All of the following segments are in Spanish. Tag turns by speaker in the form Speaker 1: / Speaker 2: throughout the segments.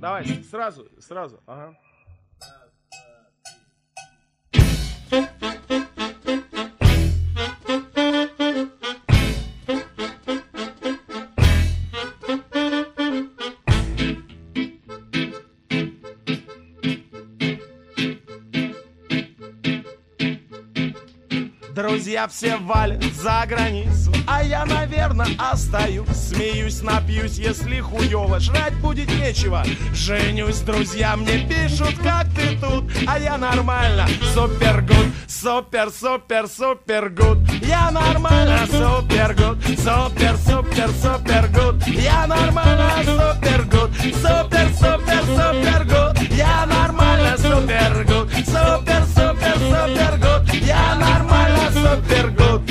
Speaker 1: Давай, сразу, сразу. Ага. Друзья все валят за границу А я, наверное, остаюсь. Смеюсь, напьюсь, если хуёво Жрать будет нечего. Женюсь, друзья мне пишут, как ты тут? А я нормально, супер гуд Супер, супер, супер гуд. Я нормально, супер гуд Супер, супер, супер гуд. Я нормально, супер гуд Супер, супер, супер гуд. Я нормально, супер гуд Супер, нормально, супер гуд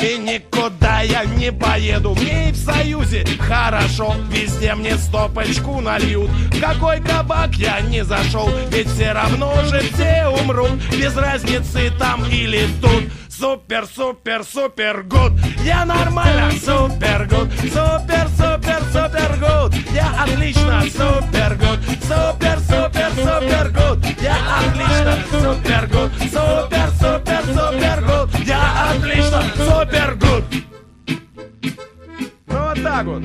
Speaker 1: И никуда я не поеду. Мне и в Союзе хорошо. Везде мне стопочку нальют. В какой кабак я не зашел? Ведь все равно же все умрут. Без разницы там или тут. Супер, супер, супер гуд Я нормально, супер гуд Супер, супер, супер гуд Я отлично, супер гуд Супер, супер, супер гуд Я отлично, супер гуд Супер, супер, супер гуд Я отлично, супер гуд Ну вот так вот.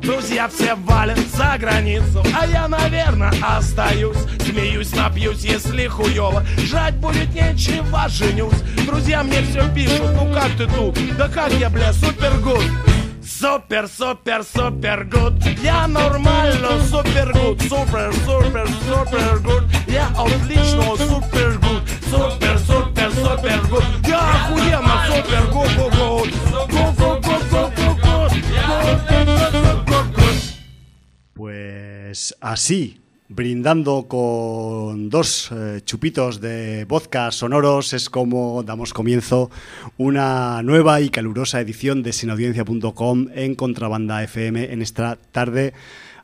Speaker 1: Друзья все валят за границу А я, наверное, остаюсь. Смеюсь, напьюсь, если хуёво. Жрать будет нечего, женюсь. Друзья мне все пишут, ну как ты тут? Да как я, бля, супер гуд Супер, супер, супер гуд Я нормально, супер гуд Супер, супер, супер гуд Я отлично, супер гуд Супер, супер, супер гуд Я охуенно, супер гуд гуд гуд Гуд, гуд, гуд, гуд, гуд, гуд. Гуд, гуд, гуд, гуд.
Speaker 2: Pues así, brindando con dos eh, chupitos de vodka sonoros, es como damos comienzo una nueva y calurosa edición de sinaudiencia.com en Contrabanda FM en esta tarde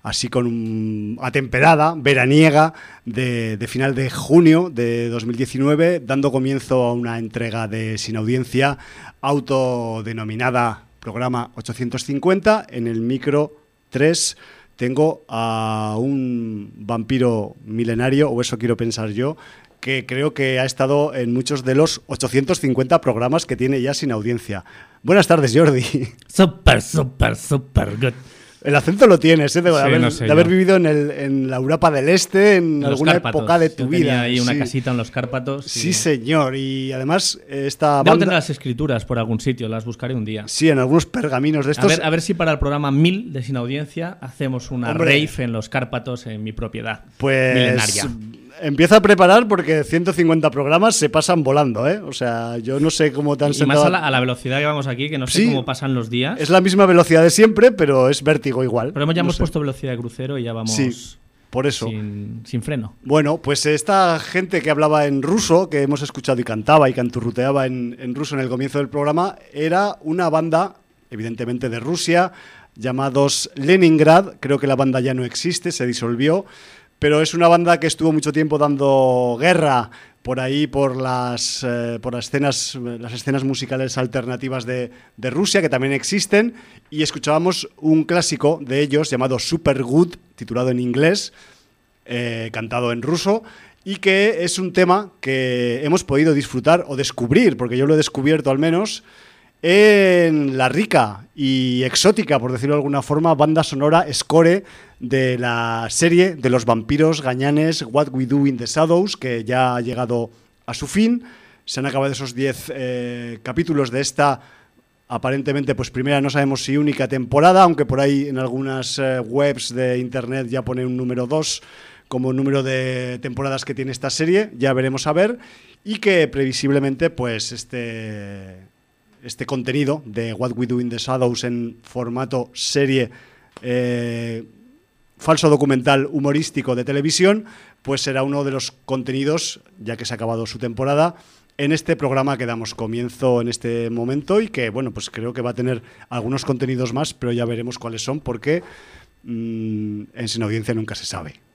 Speaker 2: así con un- atemperada, veraniega, de, final de junio de 2019, dando comienzo a una entrega de Sin Audiencia autodenominada programa 850 en el micro 3 tengo a un vampiro milenario, o eso quiero pensar yo, que creo que ha estado en muchos de los 850 programas que tiene ya sin audiencia. Buenas tardes, Jordi.
Speaker 3: Super, super, super good.
Speaker 2: El acento lo tienes, ¿eh? de,
Speaker 3: Sí,
Speaker 2: haber,
Speaker 3: no sé
Speaker 2: de haber
Speaker 3: yo.
Speaker 2: vivido en, el- en la Europa del Este, en alguna
Speaker 3: Cárpatos.
Speaker 2: época de
Speaker 3: Yo
Speaker 2: tu
Speaker 3: tenía
Speaker 2: vida.
Speaker 3: ahí una
Speaker 2: sí.
Speaker 3: casita en los Cárpatos.
Speaker 2: Sí, señor. Y además, esta
Speaker 3: Debo
Speaker 2: banda.
Speaker 3: tener las escrituras por algún sitio, las buscaré un día.
Speaker 2: Sí, en algunos pergaminos de
Speaker 3: A
Speaker 2: estos.
Speaker 3: ver, a ver si para el programa 1000 de Sin Audiencia hacemos una
Speaker 2: Hombre.
Speaker 3: rave en los Cárpatos en mi propiedad
Speaker 2: Pues
Speaker 3: milenaria.
Speaker 2: Empieza a preparar porque 150 programas se pasan volando, ¿eh? O sea, yo no sé cómo te han
Speaker 3: Y más
Speaker 2: sentado-
Speaker 3: a la, a la velocidad que vamos aquí, que no sé
Speaker 2: Sí.
Speaker 3: cómo pasan los días.
Speaker 2: Es la misma velocidad de siempre, pero es vértigo igual.
Speaker 3: Pero ya
Speaker 2: No
Speaker 3: hemos
Speaker 2: sé.
Speaker 3: puesto velocidad de crucero y ya vamos
Speaker 2: Sí, por eso.
Speaker 3: sin, sin freno.
Speaker 2: Bueno, pues esta gente que hablaba en ruso, que hemos escuchado y cantaba y canturruteaba en, en ruso en el comienzo del programa, era una banda, evidentemente de Rusia, llamados Leningrad. Creo que la banda ya no existe, se disolvió, pero es una banda que estuvo mucho tiempo dando guerra por ahí, por las, eh, por las, escenas, las escenas musicales alternativas de, de Rusia, que también existen, y escuchábamos un clásico de ellos llamado Super Good, titulado en inglés, eh, cantado en ruso y que es un tema que hemos podido disfrutar o descubrir, porque yo lo he descubierto al menos, en la rica y exótica, por decirlo de alguna forma, banda sonora score de la serie de los vampiros gañanes What We Do in the Shadows, que ya ha llegado a su fin. Se han acabado esos 10 eh, capítulos de esta aparentemente, pues primera no sabemos si única temporada, aunque por ahí en algunas eh, webs de internet ya pone un número 2 como número de temporadas que tiene esta serie, ya veremos a ver, y que previsiblemente pues este, este contenido de What We Do in the Shadows en formato serie eh, falso documental humorístico de televisión, pues será uno de los contenidos, ya que se ha acabado su temporada, en este programa que damos comienzo en este momento y que, bueno, pues creo que va a tener algunos contenidos más, pero ya veremos cuáles son porque mm, en Sin Audiencia nunca se sabe.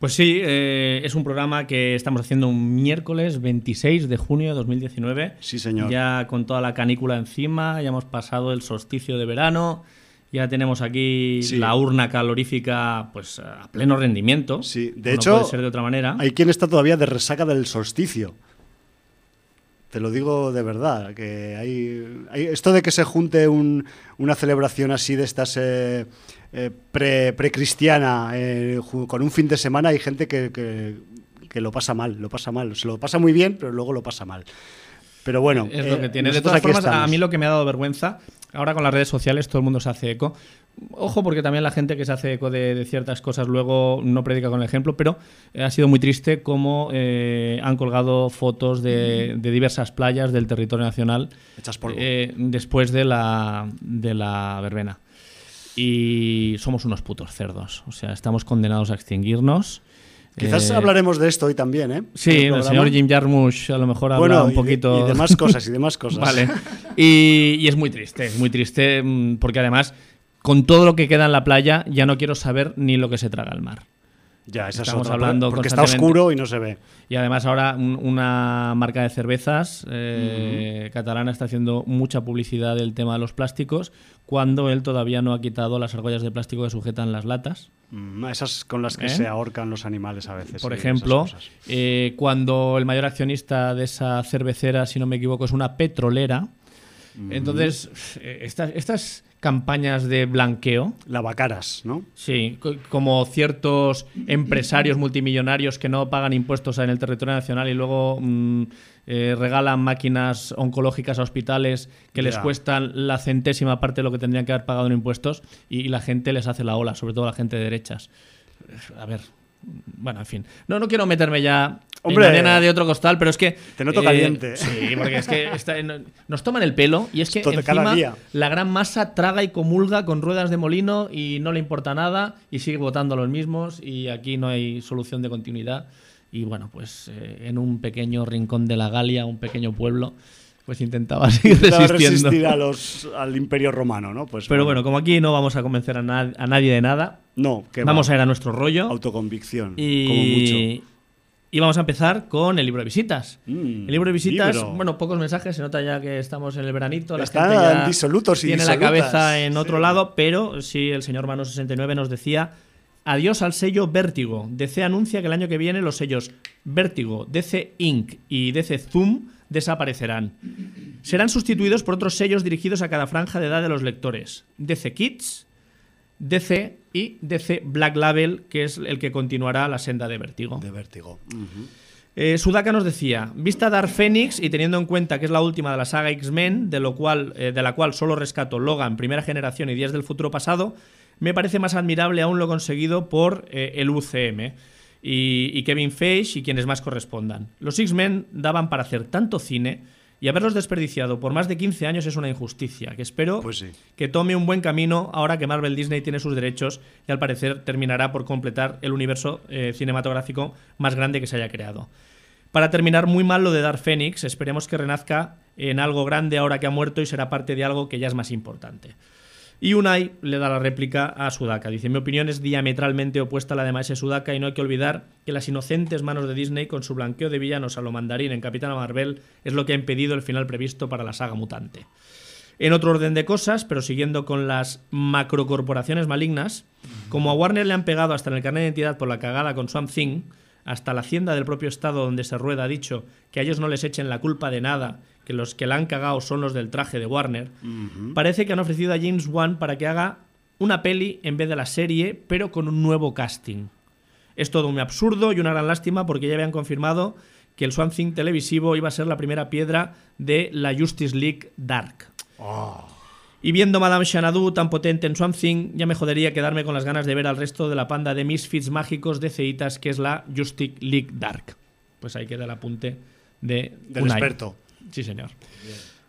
Speaker 3: Pues sí, eh, es un programa que estamos haciendo un miércoles 26 de junio de 2019.
Speaker 2: Sí, señor.
Speaker 3: Ya con toda la canícula encima, ya hemos pasado el solsticio de verano Ya tenemos aquí
Speaker 2: Sí.
Speaker 3: la urna calorífica pues a pleno rendimiento.
Speaker 2: Sí, de
Speaker 3: como
Speaker 2: hecho,
Speaker 3: no puede ser de otra manera.
Speaker 2: Hay quien está todavía de resaca del solsticio. Te lo digo de verdad, que hay, hay- esto de que se junte un- una celebración así de estas eh, eh, pre- precristiana eh, con un fin de semana, hay gente que, que- que lo pasa mal, lo pasa mal, se lo pasa muy bien, pero luego lo pasa mal. Pero bueno,
Speaker 3: es
Speaker 2: eh,
Speaker 3: lo que tiene. De todas formas, a mí lo que me ha dado vergüenza, ahora con las redes sociales todo el mundo se hace eco. Ojo, porque también la gente que se hace eco de, de ciertas cosas luego no predica con el ejemplo, pero eh, ha sido muy triste cómo eh, han colgado fotos de, de diversas playas del territorio nacional eh, después de la, de la verbena. Y somos unos putos cerdos. O sea, estamos condenados a extinguirnos.
Speaker 2: Quizás
Speaker 3: Eh,
Speaker 2: hablaremos de esto hoy también, ¿eh?
Speaker 3: Sí, el
Speaker 2: programa.
Speaker 3: señor Jim Jarmusch a lo mejor habla
Speaker 2: Bueno,
Speaker 3: un
Speaker 2: y de-
Speaker 3: poquito.
Speaker 2: y de más cosas, y de más cosas.
Speaker 3: Vale. Y, y es muy triste, es muy triste mm, porque además, con todo lo que queda en la playa, ya no quiero saber ni lo que se traga el mar.
Speaker 2: Ya, esa
Speaker 3: Estamos
Speaker 2: es otra,
Speaker 3: hablando
Speaker 2: porque está oscuro y no se ve.
Speaker 3: Y además ahora un- una marca de cervezas eh, catalana está haciendo mucha publicidad del tema de los plásticos cuando él todavía no ha quitado las argollas de plástico que sujetan las latas.
Speaker 2: Mm, Esas con las que
Speaker 3: ¿Eh?
Speaker 2: se ahorcan los animales a veces.
Speaker 3: Por ejemplo, eh, cuando el mayor accionista de esa cervecera, si no me equivoco, es una petrolera. Entonces, eh, estas, estas campañas de blanqueo,
Speaker 2: Lavacaras, ¿no?
Speaker 3: sí, co- como ciertos empresarios multimillonarios que no pagan impuestos en el territorio nacional y luego mm, eh, regalan máquinas oncológicas a hospitales que les
Speaker 2: Ya.
Speaker 3: cuestan la centésima parte de lo que tendrían que haber pagado en impuestos y, y la gente les hace la ola, sobre todo la gente de derechas. A ver, bueno, en fin. No, no quiero meterme ya
Speaker 2: Hombre,
Speaker 3: en arena de otro costal, pero es que...
Speaker 2: te noto caliente.
Speaker 3: Sí, porque es que está- nos toman el pelo y es que
Speaker 2: Esto
Speaker 3: encima la gran masa traga y comulga con ruedas de molino y no le importa nada y sigue votando a los mismos y aquí no hay solución de continuidad. Y bueno, pues eh, en un pequeño rincón de la Galia, un pequeño pueblo, pues intentaba seguir
Speaker 2: Intentaba
Speaker 3: resistiendo.
Speaker 2: resistir a los, al imperio romano, ¿no? Pues
Speaker 3: Pero bueno, como aquí no vamos a convencer a, na- a nadie de nada,
Speaker 2: No, que
Speaker 3: vamos
Speaker 2: va.
Speaker 3: a ir a nuestro rollo
Speaker 2: Autoconvicción, como
Speaker 3: y,
Speaker 2: mucho.
Speaker 3: y vamos a empezar con el libro de visitas.
Speaker 2: Mm,
Speaker 3: El libro de visitas,
Speaker 2: libro.
Speaker 3: bueno, pocos mensajes, se nota ya que estamos en el veranito, la
Speaker 2: Están
Speaker 3: gente ya
Speaker 2: disolutos y
Speaker 3: tiene la cabeza en otro
Speaker 2: Sí.
Speaker 3: lado, pero sí, el señor Mano69 nos decía, adiós al sello Vértigo. DC anuncia que el año que viene los sellos Vértigo, DC Inc. y DC Zoom desaparecerán. Serán sustituidos por otros sellos dirigidos a cada franja de edad de los lectores. DC Kids, DC y DC Black Label, que es el que continuará la senda de Vértigo.
Speaker 2: De vértigo.
Speaker 3: Eh, Sudaka nos decía, vista Dark Phoenix y teniendo en cuenta que es la última de la saga X-Men, de, lo cual, eh, de la cual solo rescato Logan, primera generación y Días del Futuro Pasado, me parece más admirable aún lo conseguido por eh, el UCM y, y Kevin Feige y quienes más correspondan. Los X-Men daban para hacer tanto cine y haberlos desperdiciado por más de 15 años es una injusticia, que espero
Speaker 2: Pues sí.
Speaker 3: que tome un buen camino ahora que Marvel Disney tiene sus derechos y al parecer terminará por completar el universo eh, cinematográfico más grande que se haya creado. Para terminar muy mal lo de Dark Phoenix, esperemos que renazca en algo grande ahora que ha muerto y será parte de algo que ya es más importante. Y Unai le da la réplica a Sudaka. Dice, mi opinión es diametralmente opuesta a la de Maese Sudaka y no hay que olvidar que las inocentes manos de Disney con su blanqueo de villanos a lo mandarín en Capitana Marvel es lo que ha impedido el final previsto para la saga mutante. En otro orden de cosas, pero siguiendo con las macrocorporaciones malignas, como a Warner le han pegado hasta en el carnet de identidad por la cagada con Swamp Thing, hasta la hacienda del propio estado donde se rueda ha dicho que a ellos no les echen la culpa de nada, que los que la han cagado son los del traje de Warner, parece que han ofrecido a James Wan para que haga una peli en vez de la serie, pero con un nuevo casting. Es todo muy absurdo y una gran lástima porque ya habían confirmado que el Swamp Thing televisivo iba a ser la primera piedra de la Justice League Dark. Y viendo Madame Xanadu tan potente en Swamp Thing, ya me jodería quedarme con las ganas de ver al resto de la panda de misfits mágicos de ceitas que es la Justice League Dark. Pues ahí queda el apunte de
Speaker 2: Del
Speaker 3: Unai.
Speaker 2: experto.
Speaker 3: Sí, señor.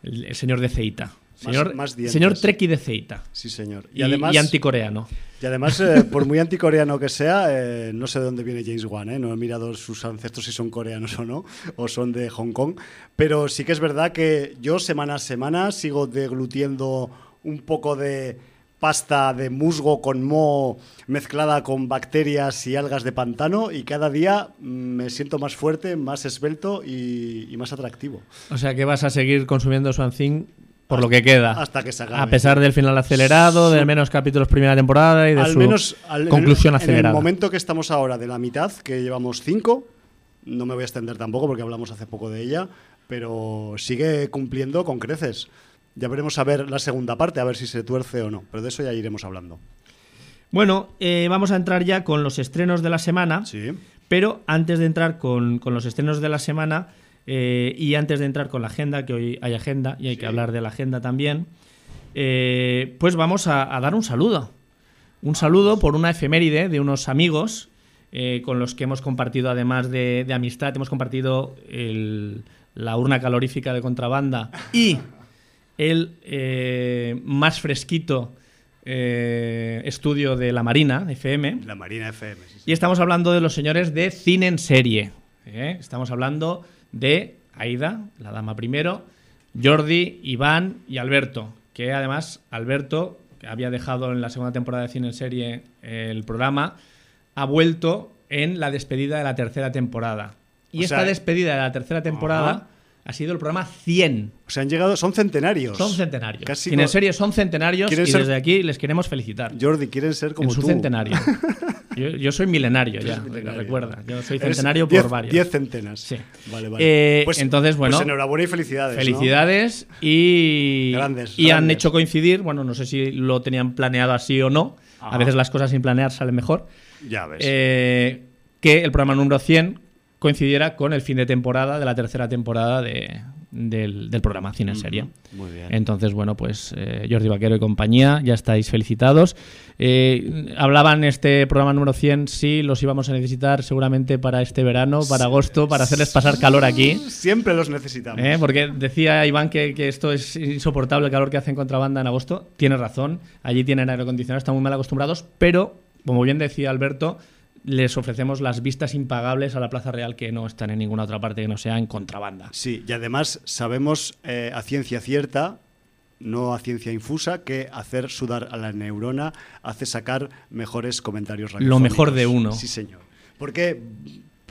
Speaker 3: El, el señor de ceita.
Speaker 2: Más-
Speaker 3: Señor,
Speaker 2: más dientes.
Speaker 3: señor Treki de ceita.
Speaker 2: Sí, señor.
Speaker 3: Y, y anticoreano.
Speaker 2: Y además, eh, por muy anticoreano que sea, eh, no sé de dónde viene James Wan, ¿eh? no he mirado sus ancestros si son coreanos o no, o son de Hong Kong, pero sí que es verdad que yo semana a semana sigo deglutiendo un poco de pasta de musgo con moho mezclada con bacterias y algas de pantano y cada día mm, me siento más fuerte, más esbelto y, y más atractivo.
Speaker 3: O sea que vas a seguir consumiendo Swamp Thing por lo que queda.
Speaker 2: Hasta que se acabe.
Speaker 3: A pesar del final acelerado, de menos capítulos primera temporada y de
Speaker 2: al
Speaker 3: su
Speaker 2: menos al- en
Speaker 3: conclusión
Speaker 2: En
Speaker 3: acelerada.
Speaker 2: el momento que estamos ahora de la mitad, que llevamos cinco, no me voy a extender tampoco porque hablamos hace poco de ella, pero sigue cumpliendo con creces. Ya veremos a ver la segunda parte, a ver si se tuerce o no, pero de eso ya iremos hablando.
Speaker 3: Bueno, eh, vamos a entrar ya con los estrenos de la semana.
Speaker 2: Sí.
Speaker 3: Pero antes de entrar con, con los estrenos de la semana eh, y antes de entrar con la agenda, que hoy hay agenda y hay que hablar de la agenda también, eh, pues vamos a, a dar un saludo. Un saludo por una efeméride de unos amigos con los que hemos compartido, además de, de amistad, hemos compartido el- la urna calorífica de contrabanda y el eh, más fresquito eh, estudio de la Marina, FM.
Speaker 2: La Marina FM. sí, sí.
Speaker 3: Y estamos hablando de los señores de cine en serie. ¿eh? Estamos hablando de Aida, la dama primero, Jordi, Iván y Alberto. Que además, Alberto, que había dejado en la segunda temporada de cine en serie el programa, ha vuelto en la despedida de la tercera temporada. Y
Speaker 2: O
Speaker 3: esta
Speaker 2: sea,
Speaker 3: despedida de la tercera temporada. Ha sido el programa 100.
Speaker 2: O sea, han llegado, son centenarios.
Speaker 3: Son centenarios.
Speaker 2: Casi
Speaker 3: Cine en serie son centenarios y
Speaker 2: ¿Quieren ser-
Speaker 3: desde aquí les queremos felicitar.
Speaker 2: Jordi, quieren ser como
Speaker 3: en su
Speaker 2: tú.
Speaker 3: centenario. Yo, yo soy milenario ya, recuerda. Yo soy centenario
Speaker 2: diez-
Speaker 3: por varios.
Speaker 2: Diez centenas.
Speaker 3: Sí.
Speaker 2: Vale, vale.
Speaker 3: Eh, entonces, bueno,
Speaker 2: Pues enhorabuena y felicidades. ¿no?
Speaker 3: Felicidades y,
Speaker 2: Grandes,
Speaker 3: y han hecho coincidir, bueno, no sé si lo tenían planeado así o no,
Speaker 2: Ajá.
Speaker 3: a veces las cosas sin planear salen mejor,
Speaker 2: Ya ves.
Speaker 3: eh, que el programa número 100 coincidiera con el fin de temporada de la tercera temporada de- del, del programa Cine Serie.
Speaker 2: Muy bien.
Speaker 3: Entonces, bueno, pues eh, Jordi Vaquero y compañía, ya estáis felicitados. Eh, hablaban este programa número 100, sí, los íbamos a necesitar seguramente para este verano, para agosto, para hacerles pasar calor aquí.
Speaker 2: Siempre los necesitamos.
Speaker 3: ¿eh? Porque decía Iván que, que esto es insoportable el calor que hacen contrabanda en agosto. Tiene razón, allí tienen aire acondicionado, están muy mal acostumbrados, pero, como bien decía Alberto, les ofrecemos las vistas impagables a la Plaza Real que no están en ninguna otra parte que no sea en contrabanda.
Speaker 2: Sí, y además sabemos eh, a ciencia cierta, no a ciencia infusa, que hacer sudar a la neurona hace sacar mejores comentarios
Speaker 3: Lo mejor de uno.
Speaker 2: Sí, señor. Porque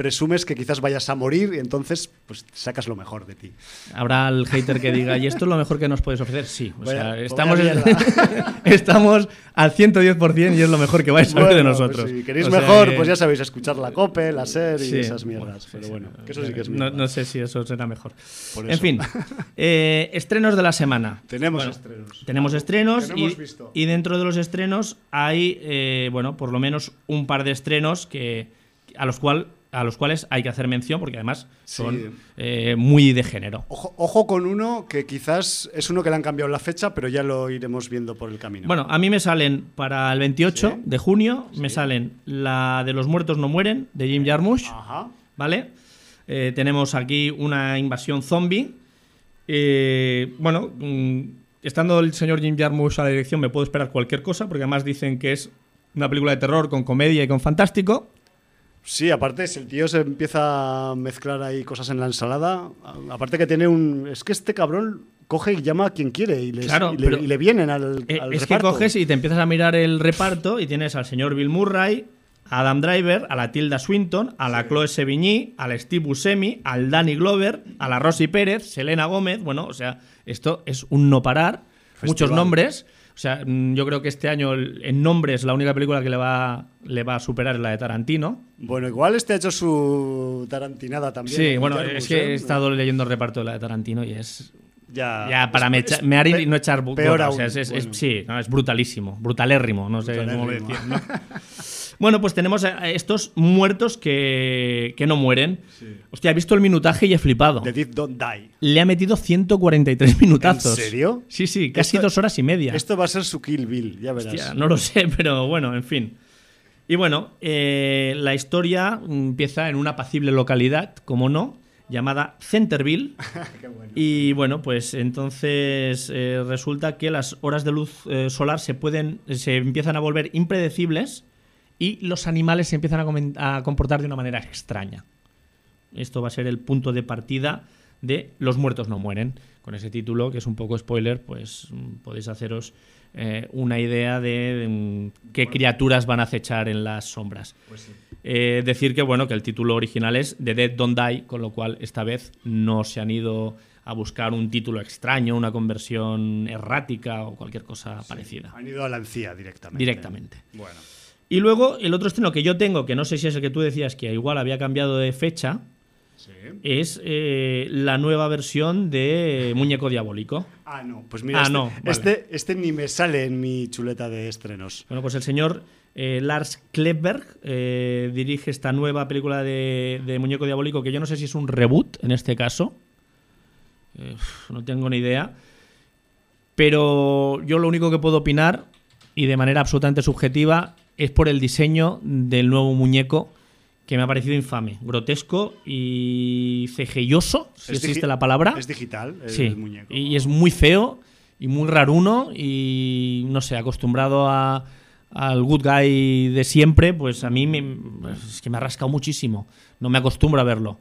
Speaker 2: presumes que quizás vayas a morir y entonces pues sacas lo mejor de ti.
Speaker 3: Habrá el hater que diga, ¿y esto es lo mejor que nos puedes ofrecer? Sí, o
Speaker 2: Vaya-
Speaker 3: sea,
Speaker 2: vaya
Speaker 3: estamos, estamos al 110% y es lo mejor que vais a ver de
Speaker 2: Bueno,
Speaker 3: nosotros.
Speaker 2: pues si queréis
Speaker 3: O sea
Speaker 2: mejor,
Speaker 3: que-
Speaker 2: pues ya sabéis, escuchar la COPE, la SER y
Speaker 3: Sí,
Speaker 2: esas
Speaker 3: bueno,
Speaker 2: mierdas.
Speaker 3: sí,
Speaker 2: Pero bueno,
Speaker 3: no,
Speaker 2: que eso sí que es
Speaker 3: no, no sé si eso será mejor.
Speaker 2: Por
Speaker 3: En fin, eh, estrenos de la semana.
Speaker 2: Tenemos
Speaker 3: Bueno,
Speaker 2: estrenos.
Speaker 3: Tenemos estrenos y,
Speaker 2: hemos visto.
Speaker 3: y dentro de los estrenos hay, eh, bueno, por lo menos un par de estrenos que a los, cual, a los cuales hay que hacer mención porque además
Speaker 2: Sí.
Speaker 3: son eh, muy de género.
Speaker 2: Ojo, ojo con uno que quizás es uno que le han cambiado la fecha, pero ya lo iremos viendo por el camino.
Speaker 3: Bueno, a mí me salen para el 28
Speaker 2: Sí.
Speaker 3: de junio, me salen la de los muertos no mueren, de Jim Jarmusch,
Speaker 2: Ajá.
Speaker 3: ¿vale? Eh, tenemos aquí una invasión zombie. Eh, bueno, mm, estando el señor Jim Jarmusch a la dirección me puedo esperar cualquier cosa, porque además dicen que es una película de terror con comedia y con fantástico.
Speaker 2: Sí, aparte, si el tío se empieza a mezclar ahí cosas en la ensalada, aparte que tiene un... Es que este cabrón coge y llama a quien quiere y, les-
Speaker 3: Claro,
Speaker 2: y le, y le vienen al,
Speaker 3: Eh,
Speaker 2: al
Speaker 3: es
Speaker 2: reparto.
Speaker 3: que coges y te empiezas a mirar el reparto y tienes al señor Bill Murray, a Adam Driver, a la Tilda Swinton, a la Chloe Sevigny, al Steve Buscemi, al Danny Glover, a la Rosy Pérez, Selena Gómez. Bueno, o sea, esto es un no parar. Muchos nombres. O sea, mm, yo creo que este año en nombres la única película que le va, le va a superar es la de Tarantino.
Speaker 2: Bueno, igual este ha hecho su tarantinada también.
Speaker 3: Sí, bueno,
Speaker 2: Jarmus,
Speaker 3: es que
Speaker 2: ¿eh?
Speaker 3: he estado leyendo el reparto de la de Tarantino y es
Speaker 2: Ya,
Speaker 3: Ya, para
Speaker 2: es-
Speaker 3: me
Speaker 2: es
Speaker 3: echa- mear y
Speaker 2: pe-
Speaker 3: no echar
Speaker 2: peor
Speaker 3: o
Speaker 2: aún,
Speaker 3: sea, es, es- es-
Speaker 2: bueno.
Speaker 3: sí, no, es brutalísimo, brutalérrimo, no sé cómo decir. ¿no? bueno, pues tenemos a estos muertos que, que no mueren. Hostia, he visto el minutaje y he flipado.
Speaker 2: The Dead Don't Die.
Speaker 3: Le ha metido 143 minutazos.
Speaker 2: ¿En serio?
Speaker 3: Sí, sí, casi
Speaker 2: Esto-
Speaker 3: dos horas y media.
Speaker 2: Esto va a ser su Kill Bill, ya verás.
Speaker 3: Hostia, no lo sé, pero bueno, en fin. Y bueno, eh, la historia empieza en una apacible localidad, como no, llamada Centerville. Y bueno, pues entonces eh, resulta que las horas de luz eh, solar se pueden, se empiezan a volver impredecibles y los animales se empiezan a, comportar de una manera extraña. Esto va a ser el punto de partida de Los muertos no mueren. Con ese título, que es un poco spoiler, pues mm, podéis haceros eh, una idea de mm, qué criaturas van a acechar en las sombras. Eh, decir que bueno que el título original es The Dead Don't Die, con lo cual esta vez no se han ido a buscar un título extraño, una conversión errática o cualquier cosa parecida.
Speaker 2: Han ido a la encía directamente.
Speaker 3: Directamente.
Speaker 2: Bueno.
Speaker 3: Y luego el otro estreno que yo tengo, que no sé si es el que tú decías que igual había cambiado de fecha,
Speaker 2: Sí.
Speaker 3: es eh, la nueva versión de Muñeco Diabólico.
Speaker 2: Ah, no. Pues mira,
Speaker 3: Ah,
Speaker 2: este,
Speaker 3: no, vale.
Speaker 2: este, este ni me sale en mi chuleta de estrenos.
Speaker 3: Bueno, pues el señor eh, Lars Klebberg eh, dirige esta nueva película de, de Muñeco Diabólico, que yo no sé si es un reboot en este caso. No tengo ni idea. Pero yo lo único que puedo opinar, y de manera absolutamente subjetiva, es por el diseño del nuevo muñeco que me ha parecido infame, grotesco y cejelloso, si
Speaker 2: Es
Speaker 3: existe la palabra.
Speaker 2: Es digital el
Speaker 3: Sí,
Speaker 2: muñeco.
Speaker 3: y es muy feo y muy raruno y no sé, acostumbrado a, al good guy de siempre, pues a mí me, es que me ha rascado muchísimo. No me acostumbro a verlo.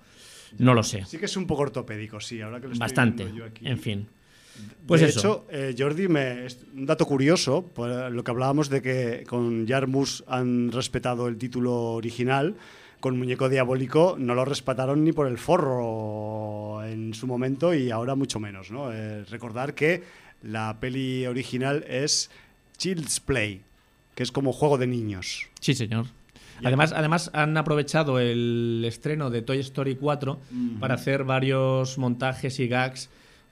Speaker 3: No lo sé.
Speaker 2: Sí que es un poco ortopédico, sí, ahora que lo estoy
Speaker 3: Bastante.
Speaker 2: viendo yo aquí.
Speaker 3: En fin. Pues
Speaker 2: de
Speaker 3: eso.
Speaker 2: hecho, eh, Jordi, me, un dato curioso, por lo que hablábamos de que con Jarmus han respetado el título original, con Muñeco Diabólico no lo respetaron ni por el forro en su momento y ahora mucho menos. ¿no? Eh, recordar que la peli original es Child's Play, que es como juego de niños.
Speaker 3: Sí, señor. Además, además han aprovechado el estreno de Toy Story 4 para hacer varios montajes y gags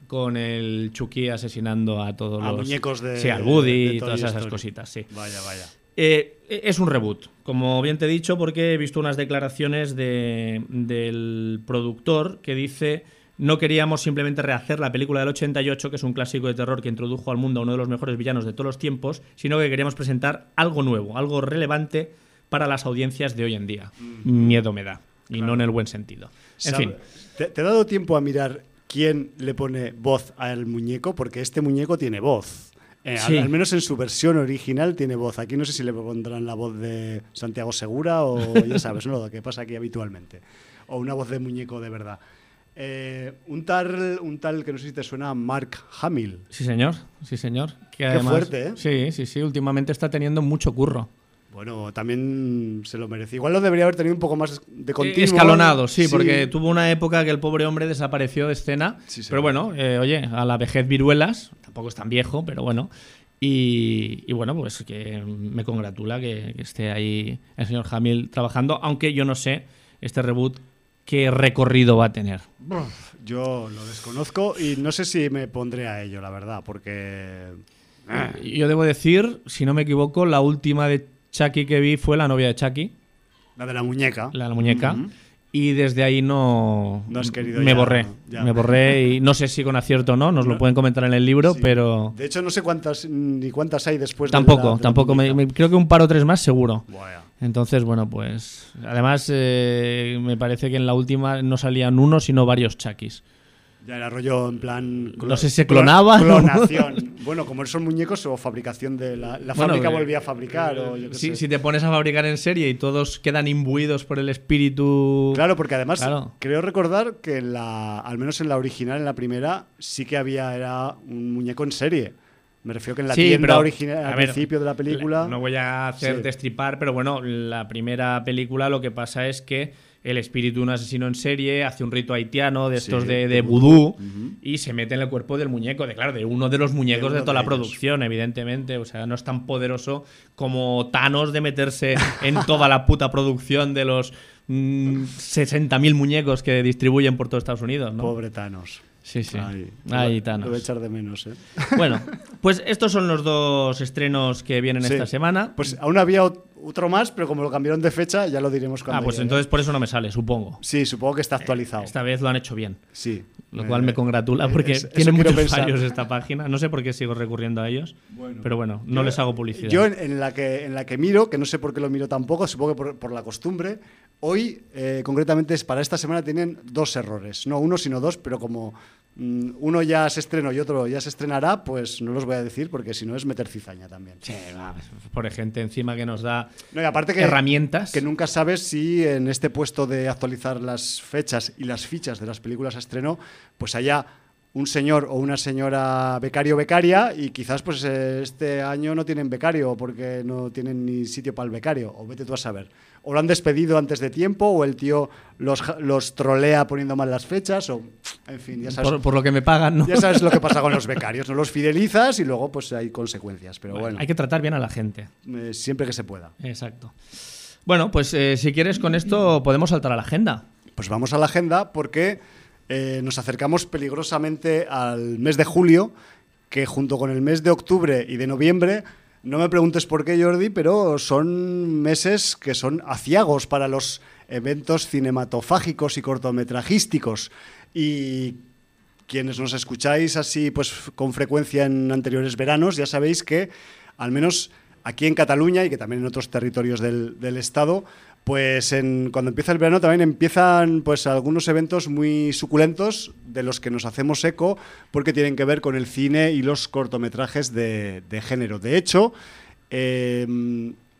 Speaker 3: con el Chucky asesinando a todos
Speaker 2: A
Speaker 3: los
Speaker 2: muñecos de-
Speaker 3: sí, al Woody
Speaker 2: de
Speaker 3: y todas esas
Speaker 2: Story.
Speaker 3: cositas, sí.
Speaker 2: Vaya, vaya.
Speaker 3: Eh, es un reboot, como bien te he dicho, porque he visto unas declaraciones de- del productor que dice no queríamos simplemente rehacer la película del 88, que es un clásico de terror que introdujo al mundo a uno de los mejores villanos de todos los tiempos, sino que queríamos presentar algo nuevo, algo relevante para las audiencias de hoy en día. Miedo me da, y no en el buen sentido. En
Speaker 2: Sabe-
Speaker 3: fin,
Speaker 2: ¿Te, te he dado tiempo a mirar quién le pone voz al muñeco? Porque este muñeco tiene voz. Eh, al- menos en su versión original tiene voz. Aquí no sé si le pondrán la voz de Santiago Segura o ya sabes, ¿no? lo que pasa aquí habitualmente. O una voz de muñeco de verdad. Eh, un, tal, un tal que no sé si te suena, Mark Hamill.
Speaker 3: sí señor, sí señor. Que
Speaker 2: Qué
Speaker 3: además-
Speaker 2: fuerte, ¿eh?
Speaker 3: Sí, sí, sí, últimamente está teniendo mucho curro.
Speaker 2: Bueno, también se lo merece. Igual lo debería haber tenido un poco más de continuo.
Speaker 3: Escalonado, sí, porque tuvo una época que el pobre hombre desapareció de escena.
Speaker 2: Sí, sí.
Speaker 3: pero bueno, eh, oye, a la vejez viruelas, tampoco es tan viejo, pero bueno. Y, y bueno, pues que me congratula que, que esté ahí el señor Hamill trabajando, aunque yo no sé este reboot qué recorrido va a tener.
Speaker 2: Yo lo desconozco y no sé si me pondré a ello, la verdad, porque...
Speaker 3: Yo debo decir, si no me equivoco, la última de Chucky que vi fue la novia de Chucky,
Speaker 2: La de la muñeca.
Speaker 3: la, la muñeca. Y desde ahí no.
Speaker 2: No has querido
Speaker 3: Me
Speaker 2: ya,
Speaker 3: borré.
Speaker 2: ya.
Speaker 3: Me borré y no sé si con acierto o no, nos lo
Speaker 2: No.
Speaker 3: pueden comentar en el libro,
Speaker 2: Sí.
Speaker 3: pero.
Speaker 2: De hecho, no sé cuántas ni cuántas hay después de la-
Speaker 3: Tampoco,
Speaker 2: de la
Speaker 3: tampoco. Me,
Speaker 2: muñeca.
Speaker 3: me- creo que un par o tres más seguro.
Speaker 2: Buah,
Speaker 3: Entonces, bueno, pues. Además, eh, me parece que en la última no salían uno, sino varios Chuckys.
Speaker 2: Ya era rollo en plan.
Speaker 3: No sé si se clonaban, ¿no?
Speaker 2: Clonación. bueno, como son muñecos o fabricación de. La, la
Speaker 3: Bueno,
Speaker 2: fábrica
Speaker 3: eh,
Speaker 2: volvía a fabricar o yo qué
Speaker 3: Si,
Speaker 2: sé.
Speaker 3: si te pones a fabricar en serie y todos quedan imbuidos por el espíritu.
Speaker 2: Claro, porque además
Speaker 3: Claro.
Speaker 2: creo recordar que en la, al menos en la original, en la primera, sí que había era un muñeco en serie. Me refiero que en la
Speaker 3: Sí,
Speaker 2: tienda
Speaker 3: pero,
Speaker 2: original, al
Speaker 3: ver,
Speaker 2: principio de la película.
Speaker 3: No voy a hacer
Speaker 2: Sí.
Speaker 3: destripar, pero bueno, la primera película lo que pasa es que el espíritu de un asesino en serie hace un rito haitiano de estos de,
Speaker 2: de
Speaker 3: de
Speaker 2: vudú.
Speaker 3: y se mete en el cuerpo del muñeco, de claro, de uno de los muñecos de, toda
Speaker 2: de
Speaker 3: la producción, evidentemente. O sea, no es tan poderoso como Thanos de meterse en toda la puta producción de los mm, 60.000 muñecos que distribuyen por todo Estados Unidos, ¿no?
Speaker 2: Pobre Thanos.
Speaker 3: Sí, sí.
Speaker 2: Ay, lo-
Speaker 3: Thanos.
Speaker 2: Lo voy a echar de menos, ¿eh?
Speaker 3: Bueno, pues estos son los dos estrenos que vienen
Speaker 2: Sí.
Speaker 3: esta semana.
Speaker 2: Pues aún había ot- otro más, pero como lo cambiaron de fecha, ya lo diremos cuando
Speaker 3: Ah, pues
Speaker 2: llegue.
Speaker 3: entonces por eso no me sale, supongo.
Speaker 2: Sí, supongo que está actualizado.
Speaker 3: Esta vez lo han hecho bien.
Speaker 2: Sí.
Speaker 3: Lo
Speaker 2: Eh,
Speaker 3: cual me congratula porque
Speaker 2: es-
Speaker 3: tiene muchos
Speaker 2: pensar.
Speaker 3: fallos esta página. No sé por qué sigo recurriendo a ellos.
Speaker 2: Bueno.
Speaker 3: pero bueno, no les hago publicidad.
Speaker 2: Yo en, en la que, en la que miro, que no sé por qué lo miro tampoco, supongo que por, por la costumbre, hoy eh, concretamente es para esta semana tienen dos errores. No uno, sino dos, pero como uno ya se estrenó y otro ya se estrenará, pues no los voy a decir porque si no es meter cizaña también.
Speaker 3: Sí, va, por gente encima que nos da
Speaker 2: No, y aparte que,
Speaker 3: herramientas.
Speaker 2: que nunca sabes si en este puesto de actualizar las fechas y las fichas de las películas a estreno, pues haya un señor o una señora becario becaria y quizás pues este año no tienen becario porque no tienen ni sitio para el becario, o vete tú a saber. O lo han despedido antes de tiempo, o el tío los, los trolea poniendo mal las fechas, o en fin, ya sabes.
Speaker 3: Por, por lo que me pagan, ¿no?
Speaker 2: Ya sabes lo que pasa con los becarios, no los fidelizas y luego pues hay consecuencias, pero bueno,
Speaker 3: Hay que tratar bien a la gente.
Speaker 2: eh, siempre que se pueda.
Speaker 3: Exacto. Bueno, pues eh, si quieres con esto podemos saltar a la agenda.
Speaker 2: Pues vamos a la agenda porque eh, nos acercamos peligrosamente al mes de julio, que junto con el mes de octubre y de noviembre, no me preguntes por qué, Jordi, pero son meses que son aciagos para los eventos cinematofágicos y cortometrajísticos. Y quienes nos escucháis así pues con frecuencia en anteriores veranos, ya sabéis que al menos aquí en Cataluña y que también en otros territorios del, estado, pues en- cuando empieza el verano también empiezan pues algunos eventos muy suculentos de los que nos hacemos eco porque tienen que ver con el cine y los cortometrajes de, género. De hecho, eh,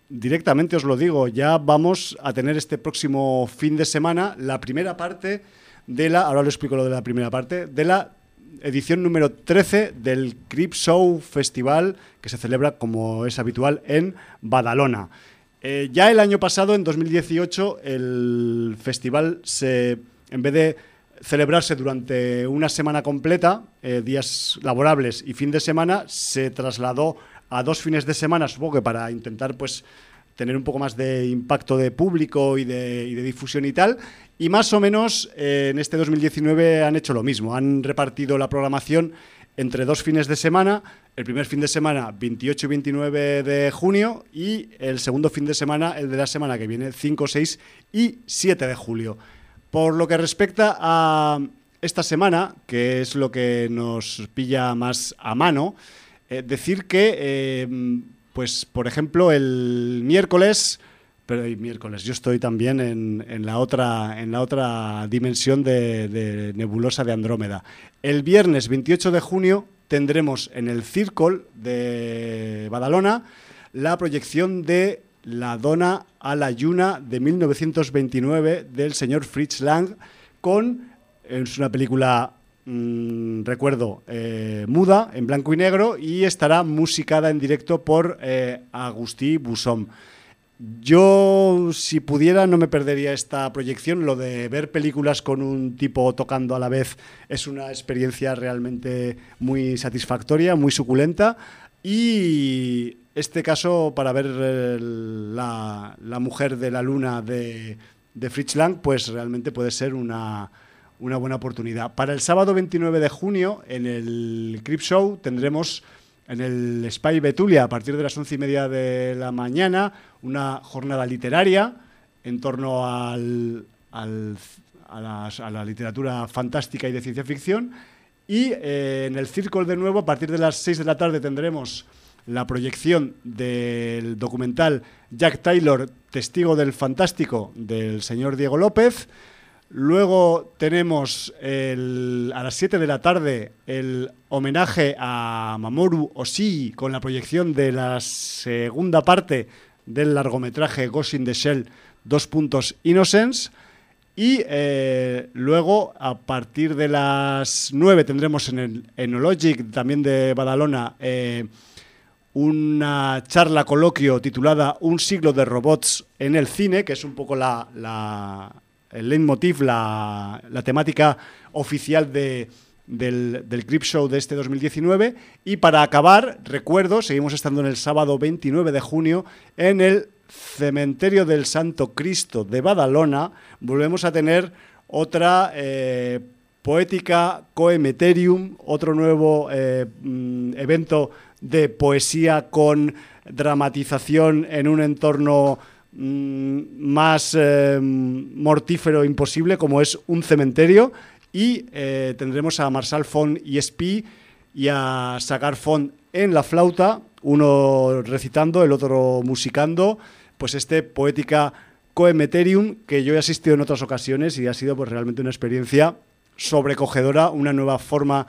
Speaker 2: directamente os lo digo, ya vamos a tener este próximo fin de semana la primera parte de la, ahora lo explico lo de la primera parte, de la edición número 13 del Crip Show Festival que se celebra como es habitual en Badalona. Eh, ya el año pasado, en 2018, el festival se, en vez de celebrarse durante una semana completa, eh, días laborables y fin de semana, se trasladó a dos fines de semana, supongo que para intentar pues tener un poco más de impacto de público y de, difusión y tal. Y más o menos eh, en este 2019 han hecho lo mismo, han repartido la programación entre dos fines de semana, el primer fin de semana 28 y 29 de junio y el segundo fin de semana, el de la semana que viene, 5, 6 y 7 de julio. Por lo que respecta a esta semana, que es lo que nos pilla más a mano, eh, decir que, eh, pues, por ejemplo, el miércoles, pero el miércoles, yo estoy también en, la, otra, en la otra dimensión de, nebulosa de Andrómeda. El viernes 28 de junio tendremos en el Círculo de Badalona la proyección de La Dona a la Yuna de 1929 del señor Fritz Lang con, es una película mm, recuerdo, eh, muda, en blanco y negro, y estará musicada en directo por eh, Agustí. Yo, si pudiera, no me perdería esta proyección. Lo de ver películas con un tipo tocando a la vez es una experiencia realmente muy satisfactoria, muy suculenta. Y este caso, para ver eh, la, mujer de la luna de Fritz Lang, pues realmente puede ser una, una buena oportunidad. Para el sábado 29 de junio, en el Crip Show, tendremos en el Spy Betulia, a partir de las once y media de la mañana, una jornada literaria en torno al, a, la literatura fantástica y de ciencia ficción. Y eh, en el Círculo de nuevo, a partir de las 6 de la tarde, tendremos la proyección del documental Jack Taylor, Testigo del Fantástico, del señor Diego López. Luego tenemos a las 7 de la tarde el homenaje a Mamoru Oshii con la proyección de la segunda parte del largometraje Ghost in the Shell, dos puntos Innocence. Y eh, luego, a partir de las 9, tendremos en el Enologic, también de Badalona, eh, una charla coloquio titulada Un siglo de robots en el cine, que es un poco la- el leitmotiv, la, la temática oficial de, del, del Crip Show de este 2019. Y para acabar, recuerdo, seguimos estando en el sábado 29 de junio en el Cementerio del Santo Cristo de Badalona. Volvemos a tener otra eh, poética Coemeterium, otro nuevo eh, mm, evento de poesía con dramatización en un entorno más eh, mortífero imposible como es un cementerio. Y eh, tendremos a Marshall Font y Espí y a Sagar Font en la flauta, uno recitando, el otro musicando, pues este poética Coemeterium que yo he asistido en otras ocasiones y ha sido pues realmente una experiencia sobrecogedora, una nueva forma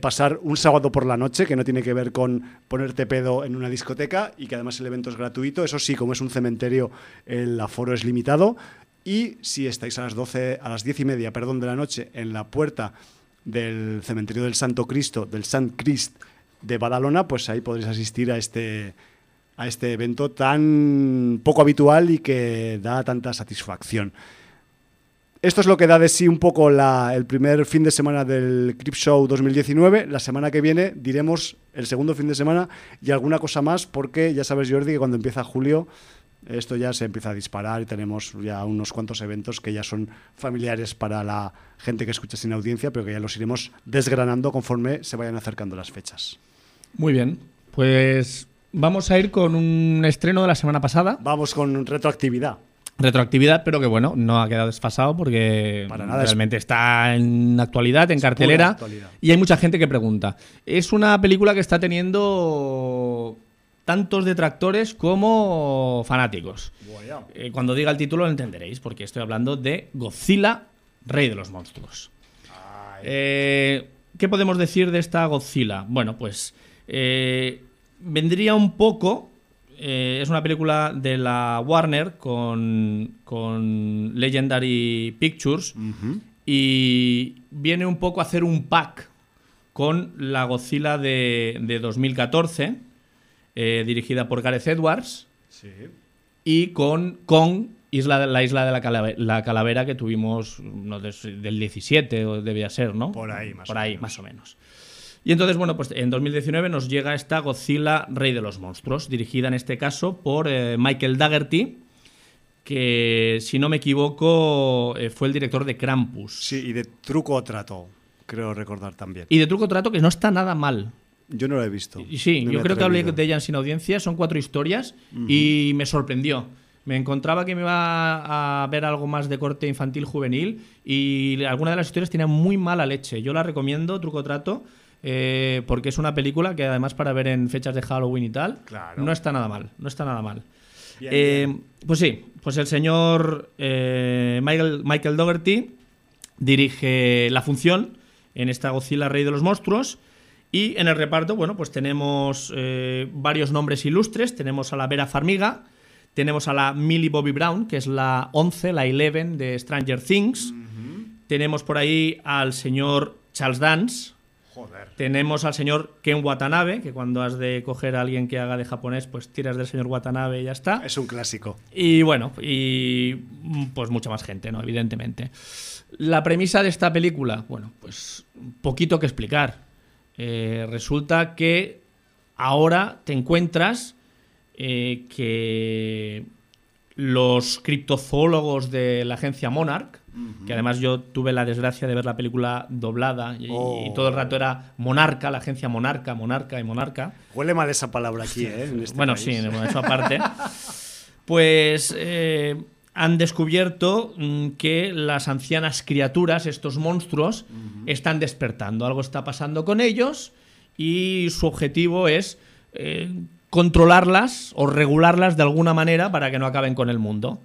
Speaker 2: pasar un sábado por la noche que no tiene que ver con ponerte pedo en una discoteca y que además el evento es gratuito. Eso sí, como es un cementerio, el aforo es limitado. Y si estáis a las 12, a las 10 y media, perdón, de la noche en la puerta del cementerio del Santo Cristo, del Sant Crist de Badalona, pues ahí podréis asistir a este, a este evento tan poco habitual y que da tanta satisfacción. Esto es lo que da de sí un poco la, el primer fin de semana del Crip Show 2019. La semana que viene diremos el segundo fin de semana y alguna cosa más, porque ya sabes, Jordi, que cuando empieza julio esto ya se empieza a disparar y tenemos ya unos cuantos eventos que ya son familiares para la gente que escucha sin audiencia, pero que ya los iremos desgranando conforme se vayan acercando las fechas.
Speaker 3: Muy bien, pues vamos a ir con un estreno de la semana pasada.
Speaker 2: Vamos con retroactividad.
Speaker 3: Retroactividad, pero que bueno, no ha quedado desfasado porque
Speaker 2: Para nada, es-
Speaker 3: realmente está en actualidad, en cartelera.
Speaker 2: actualidad.
Speaker 3: Y hay mucha gente que pregunta. Es una película que está teniendo tantos detractores como fanáticos. Eh, cuando diga el título lo entenderéis, porque estoy hablando de Godzilla, Rey de los Monstruos. Eh, ¿Qué podemos decir de esta Godzilla? Bueno, pues eh, vendría un poco. Eh, es una película de la Warner con, con Legendary Pictures y viene un poco a hacer un pack con la Godzilla de, de 2014, eh, dirigida por Gareth Edwards y con Kong, isla de- la isla de la, Calave- la calavera que tuvimos no, des- del 17 o debía ser, ¿no?
Speaker 2: Por ahí, más
Speaker 3: Por
Speaker 2: o
Speaker 3: ahí,
Speaker 2: menos.
Speaker 3: más o menos. Y entonces, bueno, pues en 2019 nos llega esta Godzilla Rey de los Monstruos, dirigida en este caso por eh, Michael Daggerty, que si no me equivoco eh, fue el director de Krampus.
Speaker 2: Sí, y de truco o trato, creo recordar también.
Speaker 3: Y de Truco Trato, que no está nada mal.
Speaker 2: Yo no lo he visto.
Speaker 3: Y Sí,
Speaker 2: No
Speaker 3: yo creo que hablé de ella Sin Audiencia, son cuatro historias y me sorprendió. Me encontraba que me iba a ver algo más de corte infantil juvenil y alguna de las historias tenía muy mala leche. Yo la recomiendo, Truco Trato, eh, porque es una película que además para ver en fechas de Halloween y tal,
Speaker 2: Claro.
Speaker 3: no está nada mal, no está nada mal.
Speaker 2: Bien,
Speaker 3: Eh,
Speaker 2: bien.
Speaker 3: Pues sí, pues el señor eh, Michael, Michael Dougherty dirige la función en esta Godzilla Rey de los Monstruos. Y en el reparto, bueno, pues tenemos varios nombres ilustres. Tenemos a la Vera Farmiga, tenemos a la Millie Bobby Brown, que es la 11, la 11 de Stranger Things. Tenemos por ahí al señor Charles Dance.
Speaker 2: Joder.
Speaker 3: Tenemos al señor Ken Watanabe, que cuando has de coger a alguien que haga de japonés, pues tiras del señor Watanabe y ya está.
Speaker 2: Es un clásico.
Speaker 3: Y bueno, y mm, pues mucha más gente, ¿no? Evidentemente. La premisa de esta película, bueno, pues poquito que explicar. Eh, resulta que ahora te encuentras eh, que los criptozoólogos de la agencia Monarch, que además yo tuve la desgracia de ver la película doblada y,
Speaker 2: Oh.
Speaker 3: y todo el rato era Monarca, la agencia Monarca, Monarca y Monarca.
Speaker 2: Huele mal esa palabra aquí, ¿eh? En este
Speaker 3: Bueno,
Speaker 2: país.
Speaker 3: sí, eso aparte. Pues eh, han descubierto mm, que las ancianas criaturas, estos monstruos, están despertando. Algo está pasando con ellos y su objetivo es eh, controlarlas o regularlas de alguna manera para que no acaben con el mundo.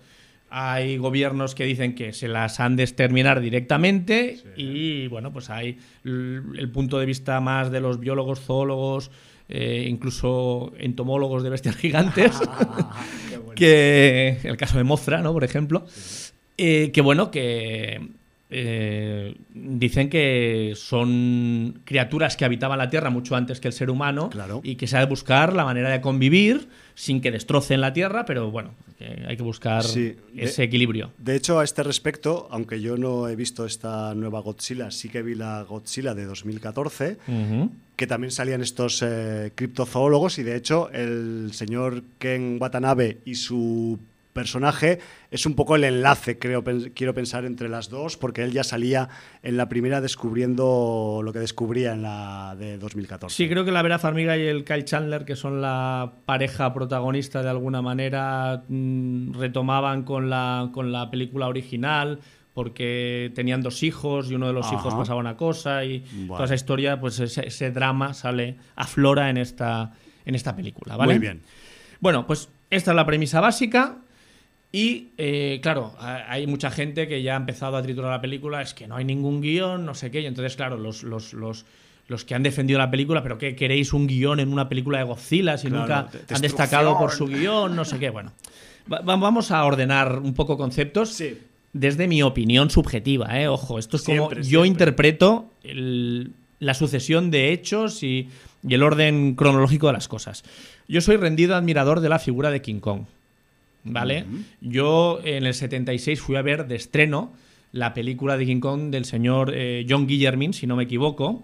Speaker 3: Hay gobiernos que dicen que se las han de exterminar directamente y bueno, pues hay el punto de vista más de los biólogos, zoólogos, eh, incluso entomólogos de bestias gigantes, que el caso de Mothra, ¿no? Por ejemplo, eh, que bueno, que eh, dicen que son criaturas que habitaban la Tierra mucho antes que el ser humano
Speaker 2: Claro.
Speaker 3: y que se ha de buscar la manera de convivir sin que destrocen la Tierra, pero bueno, que hay que buscar
Speaker 2: Sí, de-
Speaker 3: ese equilibrio.
Speaker 2: De hecho, a este respecto, aunque yo no he visto esta nueva Godzilla, sí que vi la Godzilla de 2014,
Speaker 3: Ujú.
Speaker 2: que también salían estos eh, criptozoólogos y de hecho el señor Ken Watanabe y su personaje es un poco el enlace, creo, pen- quiero pensar, entre las dos, porque él ya salía en la primera descubriendo lo que descubría en la de 2014.
Speaker 3: Sí, creo que la Vera Farmiga y el Kyle Chandler, que son la pareja protagonista de alguna manera, mm, retomaban con la, con la película original porque tenían dos hijos y uno de los
Speaker 2: Ajá.
Speaker 3: hijos pasaba una cosa y toda esa historia, pues ese, ese drama sale, aflora en esta, en esta película, ¿vale?
Speaker 2: Muy bien.
Speaker 3: Bueno, pues esta es la premisa básica. Y eh, claro, ha- hay mucha gente que ya ha empezado a triturar la película, es que no hay ningún guion, no sé qué. Y entonces, claro, los, los, los, los que han defendido la película, pero ¿qué queréis un guion en una película de Godzilla si
Speaker 2: Claro,
Speaker 3: nunca han destacado por su guion? No sé qué. Bueno, Va- va- vamos a ordenar un poco conceptos.
Speaker 2: Sí.
Speaker 3: desde mi opinión subjetiva, ¿eh? Ojo, esto es como
Speaker 2: Siempre,
Speaker 3: yo
Speaker 2: siempre.
Speaker 3: interpreto el- la sucesión de hechos y, y el orden cronológico de las cosas. Yo soy rendido admirador de la figura de King Kong. ¿Vale? Yo en el 76 fui a ver de estreno la película de King Kong del señor eh, John Guillermin, si no me equivoco.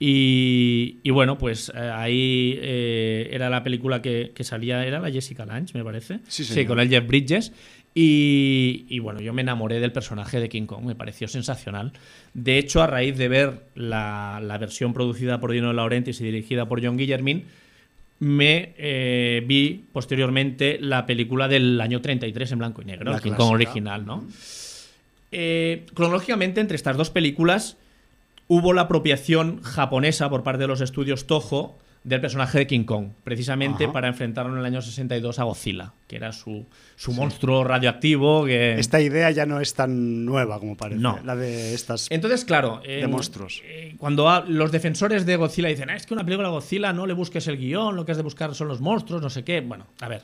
Speaker 3: Y, y bueno, pues eh, ahí eh, era la película que, que salía, era la Jessica Lange, me parece.
Speaker 2: Sí, señor.
Speaker 3: con el Jeff Bridges. Y, y bueno, yo me enamoré del personaje de King Kong, me pareció sensacional. De hecho, a raíz de ver la, la versión producida por Dino Laurentiis y dirigida por John Guillermin, me eh, vi posteriormente la película del año 33 en blanco y negro,
Speaker 2: La
Speaker 3: el King original, ¿no? Eh, cronológicamente, entre estas dos películas, hubo la apropiación japonesa por parte de los estudios Toho del personaje de King Kong, precisamente
Speaker 2: Ajá.
Speaker 3: para enfrentarlo en el año 62 a Godzilla, que era su, su monstruo radioactivo. Que...
Speaker 2: Esta idea ya no es tan nueva como parece.
Speaker 3: No.
Speaker 2: La de estas.
Speaker 3: Entonces, claro, eh,
Speaker 2: monstruos.
Speaker 3: eh, cuando ha- los defensores de Godzilla dicen, "Ah, es que una película de Godzilla no le busques el guion, lo que has de buscar son los monstruos, no sé qué. Bueno, a ver,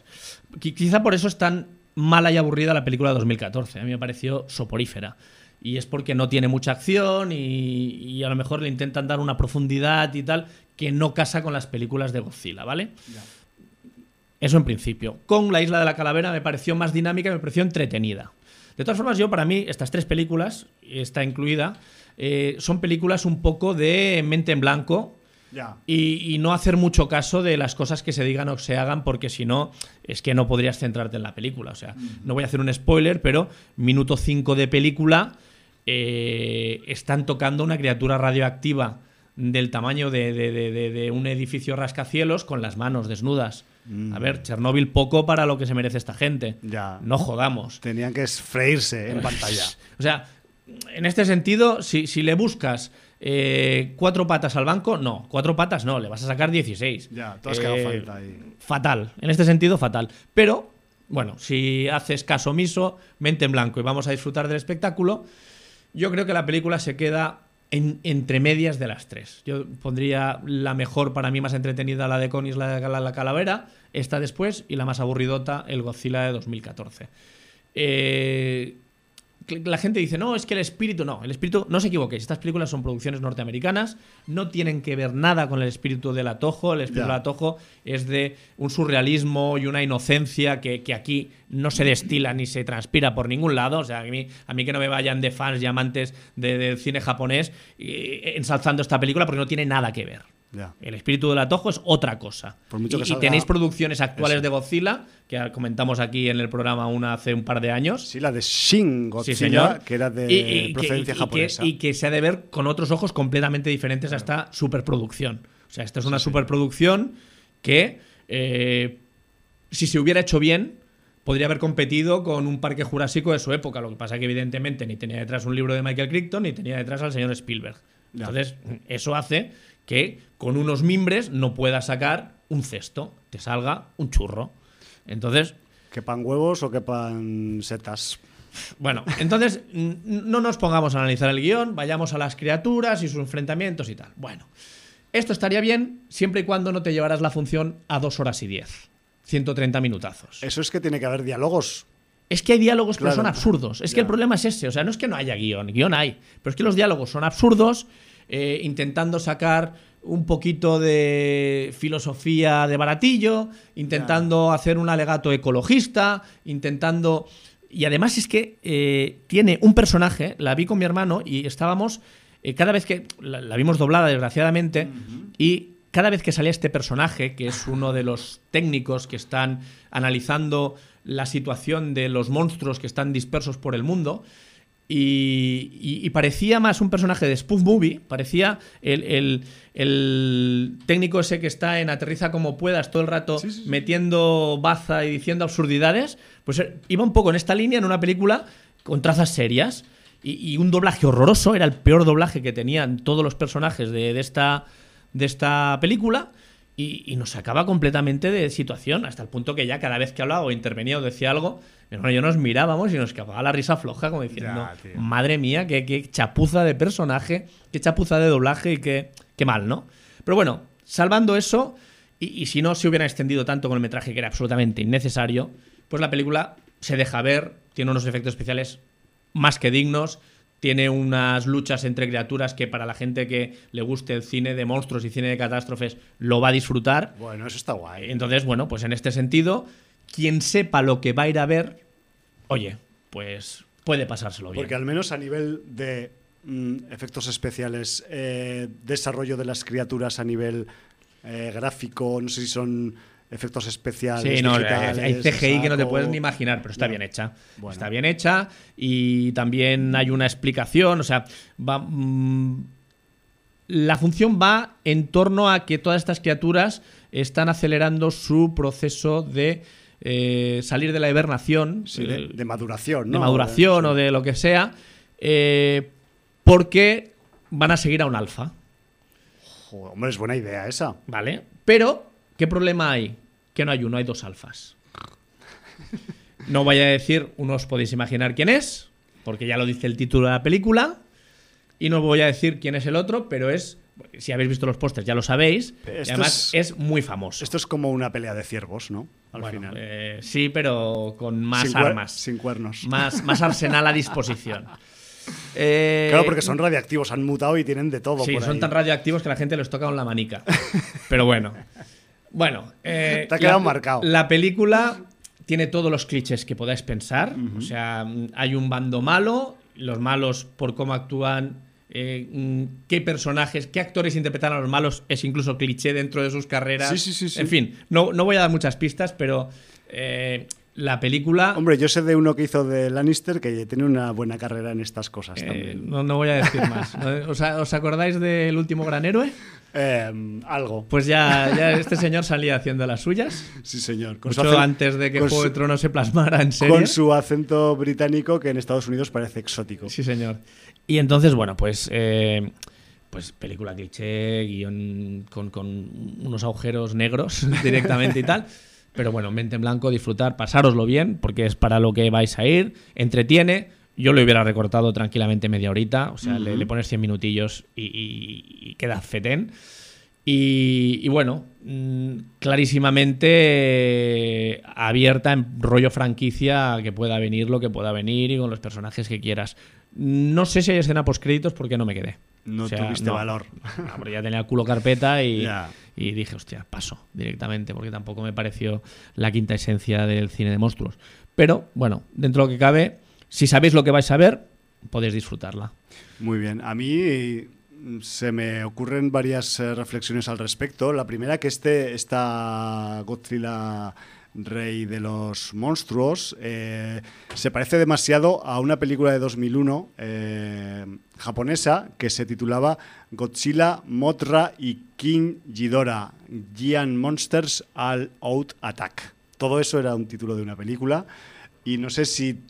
Speaker 3: qui- quizá por eso es tan mala y aburrida la película de 2014. A mí me pareció soporífera. Y es porque no tiene mucha acción y, y a lo mejor le intentan dar una profundidad y tal que no casa con las películas de Godzilla, ¿vale? Eso en principio. Con La Isla de la Calavera me pareció más dinámica me pareció entretenida. De todas formas, yo para mí, estas tres películas, esta incluida, eh, son películas un poco de mente en blanco
Speaker 2: Ya.
Speaker 3: y, y no hacer mucho caso de las cosas que se digan o se hagan, porque si no, es que no podrías centrarte en la película. O sea, no voy a hacer un spoiler, pero minuto 5 de película eh, están tocando una criatura radioactiva del tamaño de, de- de- de- de un edificio rascacielos con las manos desnudas. A ver, Chernóbil poco para lo que se merece esta gente.
Speaker 2: Ya.
Speaker 3: No jodamos.
Speaker 2: Tenían que freírse en pantalla.
Speaker 3: O sea, en este sentido, si, si le buscas eh, cuatro patas al banco, no, cuatro patas no, le vas a sacar 16.
Speaker 2: Ya, tú has quedado falta ahí.
Speaker 3: Fatal, en este sentido, fatal. Pero, bueno, si haces caso omiso, mente en blanco y vamos a disfrutar del espectáculo, yo creo que la película se queda en- entre medias de las tres. Yo pondría la mejor, para mí más entretenida, la de Conis, la de la, la Calavera, esta después, y la más aburridota, el Godzilla de 2014. Eh, la gente dice, no, es que el espíritu, no, el espíritu, no os equivoquéis, estas películas son producciones norteamericanas, no tienen que ver nada con el espíritu del atojo, el espíritu del atojo es de un surrealismo y una inocencia que, que aquí no se destila ni se transpira por ningún lado, o sea, a mí, a mí que no me vayan de fans y amantes de- del cine japonés eh, ensalzando esta película porque no tiene nada que ver. El espíritu del atojo es otra cosa.
Speaker 2: Por mucho que
Speaker 3: y
Speaker 2: salga-
Speaker 3: tenéis producciones actuales
Speaker 2: Eso.
Speaker 3: de Godzilla, que comentamos aquí en el programa una hace un par de años.
Speaker 2: Sí, la de Shin Godzilla,
Speaker 3: Sí, señor.
Speaker 2: que era de
Speaker 3: Y- y que-
Speaker 2: procedencia japonesa.
Speaker 3: Que, y que se ha de ver con otros ojos completamente diferentes a esta superproducción. O sea, esta es una superproducción que, eh, si se hubiera hecho bien, podría haber competido con un parque jurásico de su época. Lo que pasa que, evidentemente, ni tenía detrás un libro de Michael Crichton, ni tenía detrás al señor Spielberg. Entonces, eso hace que con unos mimbres no pueda sacar un cesto, te salga un churro. Entonces,
Speaker 2: Que pan huevos o que pan setas.
Speaker 3: bueno, entonces no nos pongamos a analizar el guion, vayamos a las criaturas y sus enfrentamientos y tal. Bueno, esto estaría bien siempre y cuando no te llevaras la función a dos horas y diez. 130 minutazos.
Speaker 2: Eso es que tiene que haber diálogos.
Speaker 3: Es que hay diálogos que
Speaker 2: Claro.
Speaker 3: son absurdos. Es que el problema es ese. O sea, no es que no haya guion, guion hay. Pero es que los diálogos son absurdos, eh, intentando sacar un poquito de filosofía de baratillo, intentando hacer un alegato ecologista, intentando... Y además es que eh, tiene un personaje, la vi con mi hermano y estábamos, eh, cada vez que la, la vimos doblada desgraciadamente, y cada vez que salía este personaje, que es uno de los técnicos que están analizando la situación de los monstruos que están dispersos por el mundo, y, y- y parecía más un personaje de spoof movie, parecía el, el- el técnico ese que está en aterriza como puedas todo el rato
Speaker 2: Sí, sí, sí.
Speaker 3: metiendo baza y diciendo absurdidades, pues eh, iba un poco en esta línea en una película con trazas serias y, y un doblaje horroroso, era el peor doblaje que tenían todos los personajes de, de esta, de esta película. Y, y nos sacaba completamente de situación, hasta el punto que ya cada vez que hablaba o intervenía o decía algo, yo nos mirábamos y nos escapaba la risa floja, como diciendo,
Speaker 2: Ya,
Speaker 3: madre mía, qué, qué chapuza de personaje, qué chapuza de doblaje y qué, qué mal, ¿no? Pero bueno, salvando eso, y, y si no se hubiera extendido tanto con el metraje que era absolutamente innecesario, pues la película se deja ver, tiene unos efectos especiales más que dignos. Tiene unas luchas entre criaturas que para la gente que le guste el cine de monstruos y cine de catástrofes lo va a disfrutar.
Speaker 2: Bueno, eso está guay.
Speaker 3: Entonces, bueno, pues en este sentido, quien sepa lo que va a ir a ver, oye, pues puede pasárselo bien.
Speaker 2: Porque al menos a nivel de mm, efectos especiales, eh, desarrollo de las criaturas a nivel eh, gráfico, no sé si son efectos especiales.
Speaker 3: Sí, no,
Speaker 2: digitales,
Speaker 3: hay CGI que no te puedes ni imaginar, pero está bien hecha.
Speaker 2: Bueno.
Speaker 3: Está bien hecha y también hay una explicación, o sea, va, mm, la función va en torno a que todas estas criaturas están acelerando su proceso de eh, salir de la hibernación,
Speaker 2: Sí, de,
Speaker 3: eh,
Speaker 2: de maduración,
Speaker 3: de maduración
Speaker 2: Sí.
Speaker 3: o de lo que sea, eh, porque van a seguir a un alfa.
Speaker 2: Joder, hombre, es buena idea esa.
Speaker 3: ¿Vale? Pero, ¿qué problema hay? Que no hay uno, hay dos alfas. No voy a decir, unos podéis imaginar quién es, porque ya lo dice el título de la película. Y no voy a decir quién es el otro, pero es. Si habéis visto los pósters, ya lo sabéis. y además
Speaker 2: es-
Speaker 3: es, muy famoso.
Speaker 2: Esto es como una pelea de ciervos, ¿no? Al
Speaker 3: Bueno,
Speaker 2: final.
Speaker 3: eh, sí, pero con más
Speaker 2: sin
Speaker 3: armas.
Speaker 2: Sin cuernos.
Speaker 3: Más, más arsenal a disposición. Eh,
Speaker 2: Claro, porque son radiactivos, han mutado y tienen de todo.
Speaker 3: Sí,
Speaker 2: por
Speaker 3: son
Speaker 2: ahí.
Speaker 3: tan radioactivos que la gente les toca con la manica. Pero bueno. Bueno. eh,
Speaker 2: Te ha quedado
Speaker 3: la-
Speaker 2: marcado.
Speaker 3: La película tiene todos los clichés que podáis pensar. O sea, hay un bando malo. Los malos, por cómo actúan, eh, mm, qué personajes, qué actores interpretan a los malos, es incluso cliché dentro de sus carreras.
Speaker 2: Sí, sí, sí, sí.
Speaker 3: En fin, no, no voy a dar muchas pistas, pero eh, la película.
Speaker 2: Hombre, yo sé de uno que hizo de Lannister que tiene una buena carrera en estas cosas
Speaker 3: eh,
Speaker 2: también.
Speaker 3: no, no voy a decir más. ¿Os, ¿Os acordáis del último gran héroe?
Speaker 2: Eh, algo.
Speaker 3: Pues ya, ya este señor salía haciendo las suyas.
Speaker 2: Sí, señor. Con
Speaker 3: Mucho antes de que Juego
Speaker 2: su-
Speaker 3: de Tronos se plasmara en serie.
Speaker 2: con su acento británico que en Estados Unidos parece exótico.
Speaker 3: Sí, señor. Y entonces, bueno, pues. eh, pues película cliché, guion con, con unos agujeros negros directamente y tal. Pero bueno, mente en blanco, disfrutar, pasároslo bien, porque es para lo que vais a ir. Entretiene. Yo lo hubiera recortado tranquilamente media horita. O sea, le, le pones 100 minutillos y, y- y queda fetén. Y, y bueno, mm, clarísimamente eh, abierta en rollo franquicia que pueda venir lo que pueda venir y con los personajes que quieras. No sé si hay escena post créditos porque no me quedé.
Speaker 2: No
Speaker 3: O sea,
Speaker 2: tuviste
Speaker 3: no.
Speaker 2: valor.
Speaker 3: No, porque ya tenía el culo carpeta y, y dije, hostia, paso directamente porque tampoco me pareció la quinta esencia del cine de monstruos. Pero bueno, dentro de lo que cabe, si sabéis lo que vais a ver, podéis disfrutarla.
Speaker 2: Muy bien. A mí mm, se me ocurren varias eh, reflexiones al respecto. La primera que este esta Godzilla rey de los monstruos eh, se parece demasiado a una película de 2001 eh, japonesa que se titulaba Godzilla, Mothra y King Ghidorah Giant Monsters All Out Attack. Todo eso era un título de una película y no sé si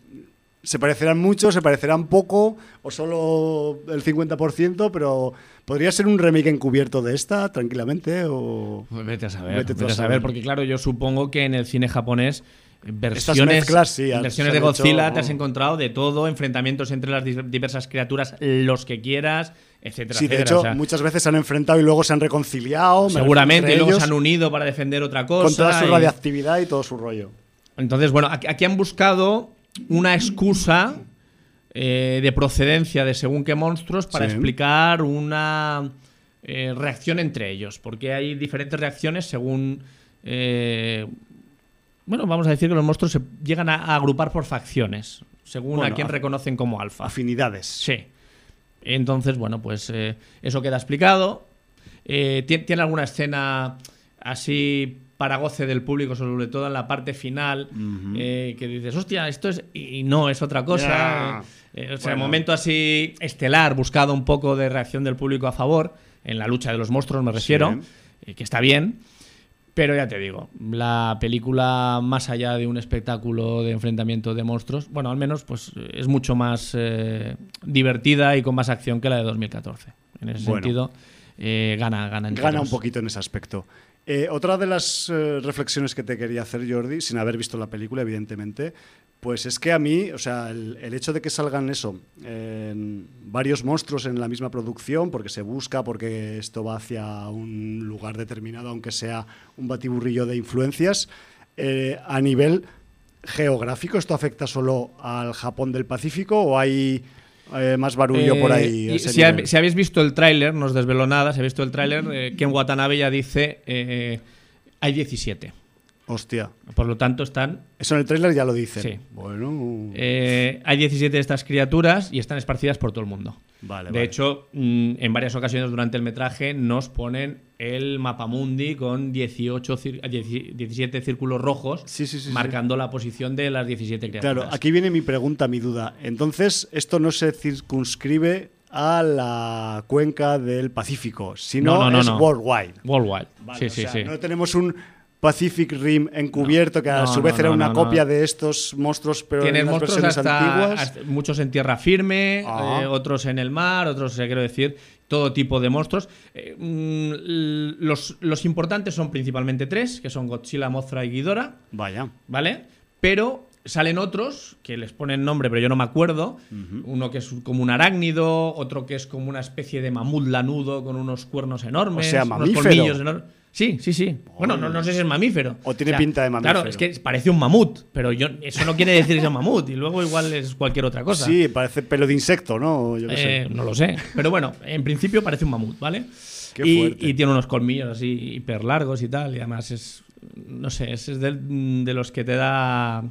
Speaker 2: se parecerán mucho, se parecerán poco o solo el 50%, pero podría ser un remake encubierto de esta tranquilamente o
Speaker 3: Pues vete a saber,
Speaker 2: Vete a
Speaker 3: a saber, porque claro, yo supongo que en el cine japonés eh, versiones,
Speaker 2: mezclas, sí, han-
Speaker 3: versiones de
Speaker 2: hecho-
Speaker 3: Godzilla te has encontrado de todo, enfrentamientos entre las di- diversas criaturas, los que quieras, etcétera,
Speaker 2: Sí, de
Speaker 3: etcétera.
Speaker 2: hecho,
Speaker 3: O sea,
Speaker 2: muchas veces se han enfrentado y luego se han reconciliado.
Speaker 3: seguramente
Speaker 2: entre
Speaker 3: luego
Speaker 2: ellos,
Speaker 3: se han unido para defender otra cosa.
Speaker 2: con toda su
Speaker 3: y-
Speaker 2: radiactividad y todo su rollo.
Speaker 3: Entonces, bueno, aquí, aquí han buscado una excusa eh, de procedencia de según qué monstruos para
Speaker 2: Sí.
Speaker 3: explicar una eh, reacción entre ellos. Porque hay diferentes reacciones según. eh, bueno, vamos a decir que los monstruos se llegan a, a agrupar por facciones, según
Speaker 2: Bueno,
Speaker 3: a quién reconocen como alfa.
Speaker 2: Afinidades.
Speaker 3: Sí. Entonces, bueno, pues eso queda explicado. Ti- tiene alguna escena así para goce del público, sobre todo en la parte final, eh, que dices, hostia, esto es. Y no, es otra cosa.
Speaker 2: Ya.
Speaker 3: Eh, o sea,
Speaker 2: Bueno.
Speaker 3: momento así estelar, buscado un poco de reacción del público a favor, en la lucha de los monstruos, me refiero, eh, que está bien. Pero ya te digo, la película, más allá de un espectáculo de enfrentamiento de monstruos, bueno, al menos pues es mucho más eh, divertida y con más acción que la de 2014. En ese
Speaker 2: Bueno.
Speaker 3: sentido, eh, gana, gana. en
Speaker 2: Gana un poquito en ese aspecto. Eh, otra de las eh, reflexiones que te quería hacer, Jordi, sin haber visto la película, evidentemente, pues es que a mí, o sea, el, hecho de que salgan eso, varios monstruos en la misma producción, porque se busca, porque esto va hacia un lugar determinado, aunque sea un batiburrillo de influencias, eh, a nivel geográfico? ¿Esto afecta solo al Japón del Pacífico o hay eh, más barullo por ahí?
Speaker 3: Eh,
Speaker 2: a
Speaker 3: y
Speaker 2: ese
Speaker 3: si, ha-
Speaker 2: nivel?
Speaker 3: si habéis visto el tráiler, no os desvelo nada, si habéis visto el tráiler, eh, Ken Watanabe ya dice eh, hay 17.
Speaker 2: Hostia.
Speaker 3: Por lo tanto, están
Speaker 2: Eso en el tráiler ya lo dicen.
Speaker 3: Sí.
Speaker 2: Bueno.
Speaker 3: eh, hay 17 de estas criaturas y están esparcidas por todo el mundo.
Speaker 2: vale,
Speaker 3: De
Speaker 2: vale.
Speaker 3: hecho, mm, en varias ocasiones durante el metraje nos ponen el mapamundi con 18, cir- 10 17 círculos rojos
Speaker 2: Sí, sí, sí, sí.
Speaker 3: marcando la posición de las 17 criaturas.
Speaker 2: Claro, aquí viene mi pregunta, mi duda. Entonces, esto no se circunscribe a la cuenca del Pacífico, sino
Speaker 3: No, no, no,
Speaker 2: es worldwide.
Speaker 3: Worldwide.
Speaker 2: Vale,
Speaker 3: sí,
Speaker 2: o
Speaker 3: sí,
Speaker 2: sea,
Speaker 3: sí.
Speaker 2: No tenemos un Pacific Rim encubierto que a
Speaker 3: No,
Speaker 2: su vez
Speaker 3: no,
Speaker 2: era una copia de estos monstruos, pero
Speaker 3: Tienes
Speaker 2: en las
Speaker 3: monstruos
Speaker 2: versiones
Speaker 3: hasta,
Speaker 2: antiguas.
Speaker 3: hasta- muchos en tierra firme,
Speaker 2: Ah.
Speaker 3: eh, otros en el mar, otros, sea, quiero decir, todo tipo de monstruos. Eh, mm, los, los importantes son principalmente tres, que son Godzilla, Mothra y Ghidorah,
Speaker 2: Vaya.
Speaker 3: ¿vale? Pero salen otros que les ponen nombre, pero yo no me acuerdo. Uno que es como un arácnido, otro que es como una especie de mamut lanudo con unos cuernos enormes,
Speaker 2: O sea,
Speaker 3: unos colmillos enormes. Sí, sí, sí. Bueno, no, no sé si es mamífero.
Speaker 2: O tiene pinta de mamífero.
Speaker 3: Claro, es que parece un mamut, pero yo, eso no quiere decir que sea un mamut. Y luego igual es cualquier otra cosa.
Speaker 2: Sí, parece pelo de insecto, ¿no? Yo qué sé.
Speaker 3: Eh, no lo sé. Pero bueno, en principio parece un mamut, ¿vale?
Speaker 2: Qué
Speaker 3: y,
Speaker 2: fuerte.
Speaker 3: y tiene unos colmillos así hiper largos y tal. Y además es. No sé, es es de, de los que te da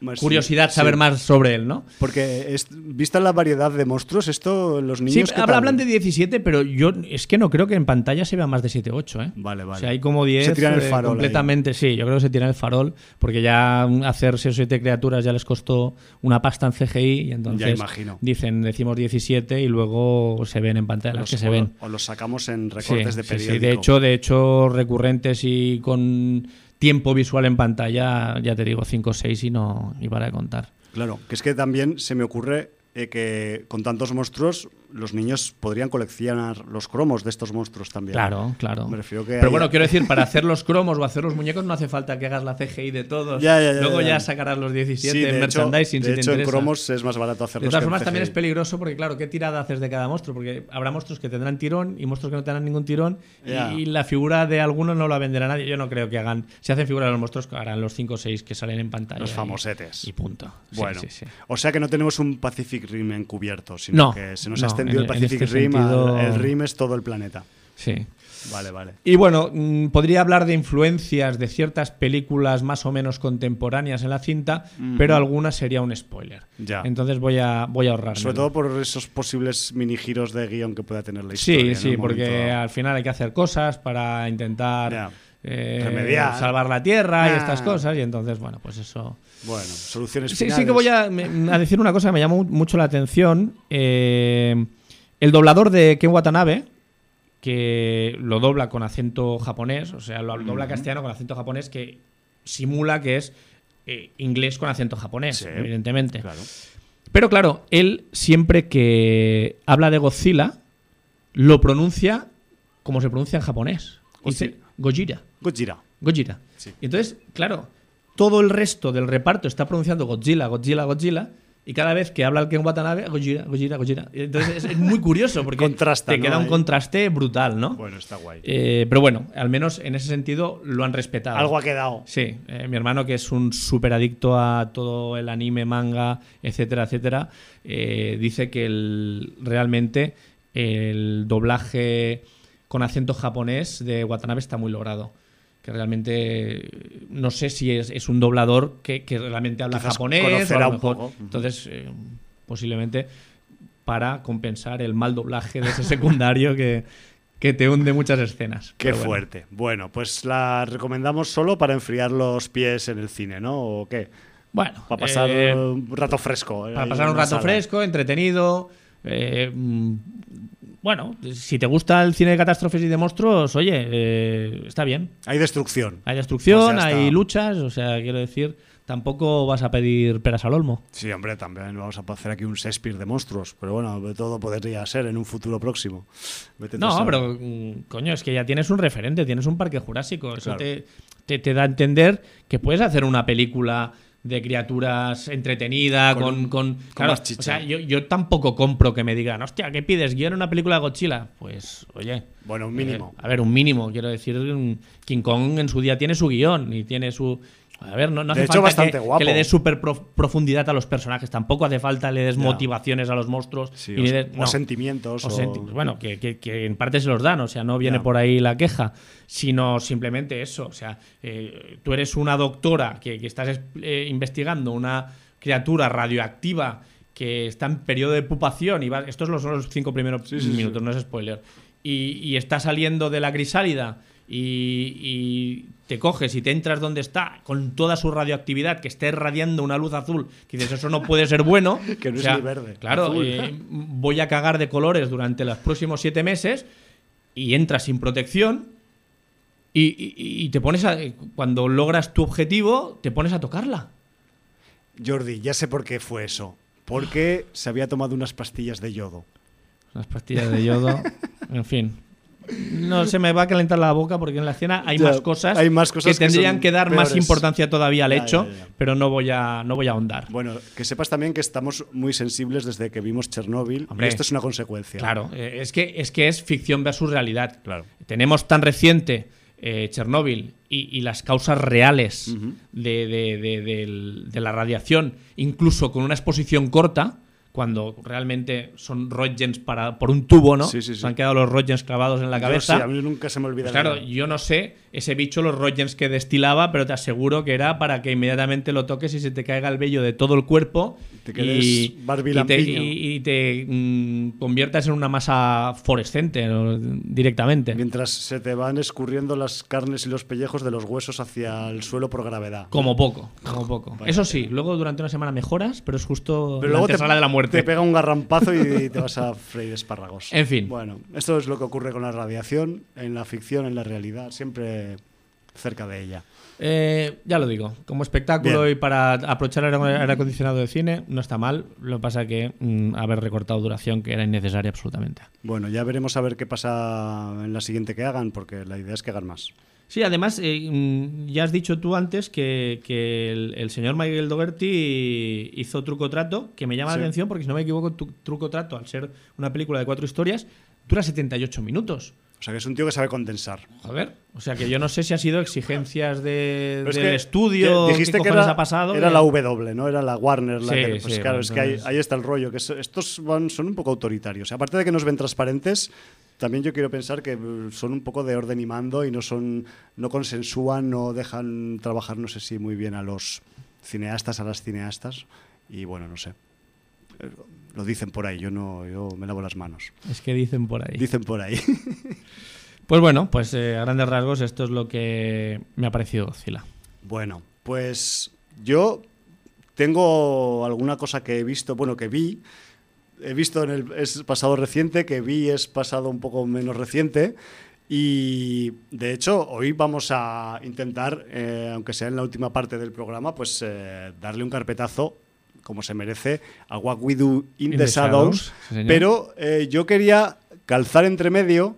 Speaker 2: Más-
Speaker 3: curiosidad
Speaker 2: sí,
Speaker 3: saber
Speaker 2: sí.
Speaker 3: más sobre él, ¿no?
Speaker 2: Porque es- vista la variedad de monstruos, esto los
Speaker 3: Sí,
Speaker 2: niños. ¿qué
Speaker 3: habla-
Speaker 2: tal?
Speaker 3: hablan de 17, pero yo es que no creo que en pantalla se vea más de 7 8, ¿eh?
Speaker 2: Vale, vale.
Speaker 3: O sea, hay como 10
Speaker 2: Se tiran el
Speaker 3: eh,
Speaker 2: farol ahí.
Speaker 3: completamente, sí, yo creo que se tiran el farol porque ya hacer 6 o 7 criaturas ya les costó una pasta en CGI y entonces
Speaker 2: Ya imagino.
Speaker 3: dicen, decimos 17 y luego se ven en pantalla las
Speaker 2: Los-
Speaker 3: que se ven.
Speaker 2: O los sacamos en
Speaker 3: Sí,
Speaker 2: recortes de
Speaker 3: sí,
Speaker 2: periódico.
Speaker 3: sí. De hecho, de hecho, recurrentes y con tiempo visual en pantalla, ya te digo, 5 o 6 y no y para contar.
Speaker 2: Claro, que es que también se me ocurre eh, que con tantos monstruos los niños podrían coleccionar los cromos de estos monstruos también.
Speaker 3: Claro, claro.
Speaker 2: Me refiero que
Speaker 3: Pero
Speaker 2: hay-
Speaker 3: bueno, quiero decir, para hacer los cromos o hacer los muñecos no hace falta que hagas la CGI de todos.
Speaker 2: Ya, ya, ya,
Speaker 3: Luego
Speaker 2: ya.
Speaker 3: sacarás los 17
Speaker 2: Sí,
Speaker 3: en
Speaker 2: de hecho,
Speaker 3: merchandising
Speaker 2: de
Speaker 3: si te
Speaker 2: hecho en
Speaker 3: interesa.
Speaker 2: cromos es más barato
Speaker 3: De
Speaker 2: hacerlos
Speaker 3: todas
Speaker 2: que en
Speaker 3: formas, también es peligroso porque, claro, ¿qué tirada haces de cada monstruo? Porque habrá monstruos que tendrán tirón y monstruos que no tendrán ningún tirón. Y la figura de algunos no la venderá nadie. Yo no creo que hagan. Si hacen figuras de los monstruos, harán los 5 o 6 que salen en pantalla.
Speaker 2: Los
Speaker 3: y-
Speaker 2: famosetes.
Speaker 3: Y, punto. Sí,
Speaker 2: Bueno,
Speaker 3: sí, sí.
Speaker 2: o sea que no tenemos un Pacific Rim encubierto, sino
Speaker 3: No,
Speaker 2: que se nos
Speaker 3: no,
Speaker 2: ha
Speaker 3: en-
Speaker 2: el Pacific
Speaker 3: este
Speaker 2: Rim. al-
Speaker 3: sentido-
Speaker 2: el Rim es todo el planeta.
Speaker 3: Sí.
Speaker 2: Vale, vale.
Speaker 3: Y bueno, mm, podría hablar de influencias de ciertas películas más o menos contemporáneas en la cinta, pero algunas sería un spoiler.
Speaker 2: Ya.
Speaker 3: Entonces voy a, voy a ahorrarme.
Speaker 2: Sobre todo por esos posibles mini giros de guion que pueda tener la historia.
Speaker 3: Sí, sí,
Speaker 2: momento
Speaker 3: porque al final hay que hacer cosas para intentar
Speaker 2: Ya.
Speaker 3: Eh,
Speaker 2: Remediar.
Speaker 3: salvar la tierra y estas cosas, y entonces, bueno, pues eso.
Speaker 2: Bueno, soluciones
Speaker 3: Sí,
Speaker 2: finales.
Speaker 3: sí que voy a, decir una cosa que me llamó mucho la atención. Eh, el doblador de Ken Watanabe, que lo dobla con acento japonés, o sea, lo dobla castellano con acento japonés, que simula que es eh, inglés con acento japonés,
Speaker 2: Sí,
Speaker 3: evidentemente.
Speaker 2: Claro.
Speaker 3: Pero claro, él siempre que habla de Godzilla, lo pronuncia como se pronuncia en japonés. Dice Gojira.
Speaker 2: Gojira.
Speaker 3: Gojira.
Speaker 2: Sí.
Speaker 3: Y entonces, claro, todo el resto del reparto está pronunciando Godzilla, Godzilla, Godzilla. Y cada vez que habla el Ken Watanabe, Gojira, Gojira, Gojira. Entonces es, muy curioso porque
Speaker 2: Contrasta,
Speaker 3: te
Speaker 2: ¿no?
Speaker 3: queda un contraste brutal, ¿no?
Speaker 2: Bueno, está guay.
Speaker 3: Eh, pero bueno, al menos en ese sentido lo han respetado.
Speaker 2: Algo ha quedado.
Speaker 3: Sí, eh, mi hermano que es un súper adicto a todo el anime, manga, etcétera, etcétera, eh, dice que el- realmente el doblaje con acento japonés de Watanabe está muy logrado. Que realmente no sé si es, es un doblador que, que realmente habla
Speaker 2: Quizás
Speaker 3: japonés. o a
Speaker 2: un poco.
Speaker 3: Entonces, eh, posiblemente para compensar el mal doblaje de ese secundario que, que te hunde muchas escenas.
Speaker 2: Qué
Speaker 3: bueno.
Speaker 2: fuerte. Bueno, pues la recomendamos solo para enfriar los pies en el cine, ¿no? ¿O qué?
Speaker 3: Bueno,
Speaker 2: Para pasar
Speaker 3: eh,
Speaker 2: un rato fresco.
Speaker 3: Para pasar un rato
Speaker 2: sala.
Speaker 3: fresco, entretenido. eh, mm, bueno, si te gusta el cine de catástrofes y de monstruos, oye, eh, está bien.
Speaker 2: Hay destrucción.
Speaker 3: Hay destrucción,
Speaker 2: está.
Speaker 3: hay luchas, o sea, quiero decir, tampoco vas a pedir peras al olmo.
Speaker 2: Sí, hombre, también vamos a hacer aquí un Shakespeare de monstruos. Pero bueno, de todo podría ser en un futuro próximo. Vete
Speaker 3: No, pero mm, coño, es que ya tienes un referente, tienes un parque jurásico. Eso
Speaker 2: Claro.
Speaker 3: te, te- te da a entender que puedes hacer una película de criaturas entretenida,
Speaker 2: Con
Speaker 3: con. con,
Speaker 2: con
Speaker 3: claro,
Speaker 2: más chicha.
Speaker 3: O sea, yo, yo tampoco compro que me digan, hostia, ¿qué pides? ¿Guión una película de Godzilla? Pues, oye.
Speaker 2: Bueno, un mínimo.
Speaker 3: eh, a ver, un mínimo, quiero decir. King Kong en su día tiene su guion y tiene su. A ver, no, no
Speaker 2: De
Speaker 3: hace
Speaker 2: hecho,
Speaker 3: falta
Speaker 2: bastante
Speaker 3: que,
Speaker 2: guapo.
Speaker 3: que le des súper prof- profundidad a los personajes. Tampoco hace falta le des
Speaker 2: Ya.
Speaker 3: motivaciones a los monstruos.
Speaker 2: Sí,
Speaker 3: y
Speaker 2: o,
Speaker 3: le des-
Speaker 2: o
Speaker 3: no.
Speaker 2: sentimientos.
Speaker 3: O
Speaker 2: o-
Speaker 3: senti- bueno, que, que- que en parte se los dan, o sea, no viene por ahí la queja, sino simplemente eso. O sea, eh, tú eres una doctora que, estás eh, investigando una criatura radioactiva que está en periodo de pupación y va, estos son los cinco primeros
Speaker 2: Sí, sí,
Speaker 3: minutos, no es spoiler. Y, y está saliendo de la crisálida y, y te coges y te entras donde está con toda su radioactividad que está irradiando una luz azul, que dices, eso no puede ser bueno.
Speaker 2: Que no
Speaker 3: O
Speaker 2: es ni verde,
Speaker 3: Claro, eh, voy a cagar de colores durante los próximos siete meses y entras sin protección y, y- y te pones a. Cuando logras tu objetivo, te pones a tocarla.
Speaker 2: Jordi, ya sé por qué fue eso. Porque se había tomado unas pastillas de yodo.
Speaker 3: Las pastillas de yodo. en fin. No se me va a calentar la boca porque en la escena hay
Speaker 2: Ya,
Speaker 3: más cosas,
Speaker 2: hay más cosas
Speaker 3: que
Speaker 2: que
Speaker 3: tendrían que, dar más importancia todavía al
Speaker 2: Ya,
Speaker 3: hecho,
Speaker 2: ya,
Speaker 3: pero no voy a no voy a ahondar.
Speaker 2: Bueno, que sepas también que estamos muy sensibles desde que vimos Chernóbil.
Speaker 3: Hombre.
Speaker 2: y esto es una consecuencia.
Speaker 3: Claro, eh, es que, es que es ficción versus realidad.
Speaker 2: Claro.
Speaker 3: Tenemos tan reciente eh, Chernóbil y, y las causas reales
Speaker 2: Ujú.
Speaker 3: de, de- de- del- de la radiación, incluso con una exposición corta, cuando realmente son Röntgens para, por un tubo, ¿no?
Speaker 2: Sí, sí, sí.
Speaker 3: Se han quedado los Röntgens clavados en la
Speaker 2: Yo
Speaker 3: cabeza.
Speaker 2: sí, a mí nunca se me olvida.
Speaker 3: Pues claro, yo no sé ese bicho, los Röntgens que destilaba, pero te aseguro que era para que inmediatamente lo toques y se te caiga el vello de todo el cuerpo
Speaker 2: Te quedes
Speaker 3: y,
Speaker 2: Barbie
Speaker 3: y te, y- y te, mm, conviertas en una masa fluorescente ¿no? directamente.
Speaker 2: Mientras se te van escurriendo las carnes y los pellejos de los huesos hacia el suelo por gravedad.
Speaker 3: Como poco, como poco. Eso sí, luego durante una semana mejoras, pero es justo
Speaker 2: Pero luego te,
Speaker 3: de la muerte.
Speaker 2: te pega un garrampazo y te vas a freír espárragos.
Speaker 3: En fin.
Speaker 2: Bueno, esto es lo que ocurre con la radiación, en la ficción, en la realidad, siempre cerca de ella.
Speaker 3: Eh, ya lo digo, como espectáculo
Speaker 2: Bien.
Speaker 3: y para aprovechar el aire acondicionado de cine, no está mal. Lo que pasa que mm, haber recortado duración que era innecesaria absolutamente.
Speaker 2: Bueno, ya veremos a ver qué pasa en la siguiente que hagan, porque la idea es que hagan más.
Speaker 3: Sí, además, eh, mm, ya has dicho tú antes que, que el, el señor Michael Dougherty hizo Truco Trato, que me llama
Speaker 2: Sí.
Speaker 3: la atención porque si no me equivoco, tu- Truco Trato, al ser una película de cuatro historias, dura 78 minutos.
Speaker 2: O sea, que es un tío que sabe condensar.
Speaker 3: Joder, o sea que yo no sé si ha sido exigencias de,
Speaker 2: Pero es
Speaker 3: del
Speaker 2: que
Speaker 3: estudio,
Speaker 2: te- dijiste
Speaker 3: qué
Speaker 2: que era,
Speaker 3: ha pasado.
Speaker 2: era la W, ¿no? Era la Warner. La
Speaker 3: Sí,
Speaker 2: que- pues
Speaker 3: sí,
Speaker 2: claro,
Speaker 3: bueno,
Speaker 2: es que ahí,
Speaker 3: entonces-
Speaker 2: ahí está el rollo. que es- estos van, son un poco autoritarios. Aparte de que nos ven transparentes, también yo quiero pensar que eh, son un poco de orden y mando y no son no consensúan, no dejan trabajar, no sé si muy bien a los cineastas, a las cineastas. Y bueno, no sé. Lo dicen por ahí, yo no, yo me lavo las manos.
Speaker 3: Es que dicen por ahí.
Speaker 2: Dicen por ahí.
Speaker 3: Pues bueno, pues eh, a grandes rasgos esto es lo que me ha parecido Godzilla.
Speaker 2: Bueno, pues yo tengo alguna cosa que he visto, bueno, que vi. He visto en el es pasado reciente, que vi es pasado un poco menos reciente. Y de hecho, hoy vamos a intentar, eh, aunque sea en la última parte del programa, pues eh, darle un carpetazo, como se merece, a What We Do in, the, Shadows.
Speaker 3: sí,
Speaker 2: pero eh, yo quería calzar entre medio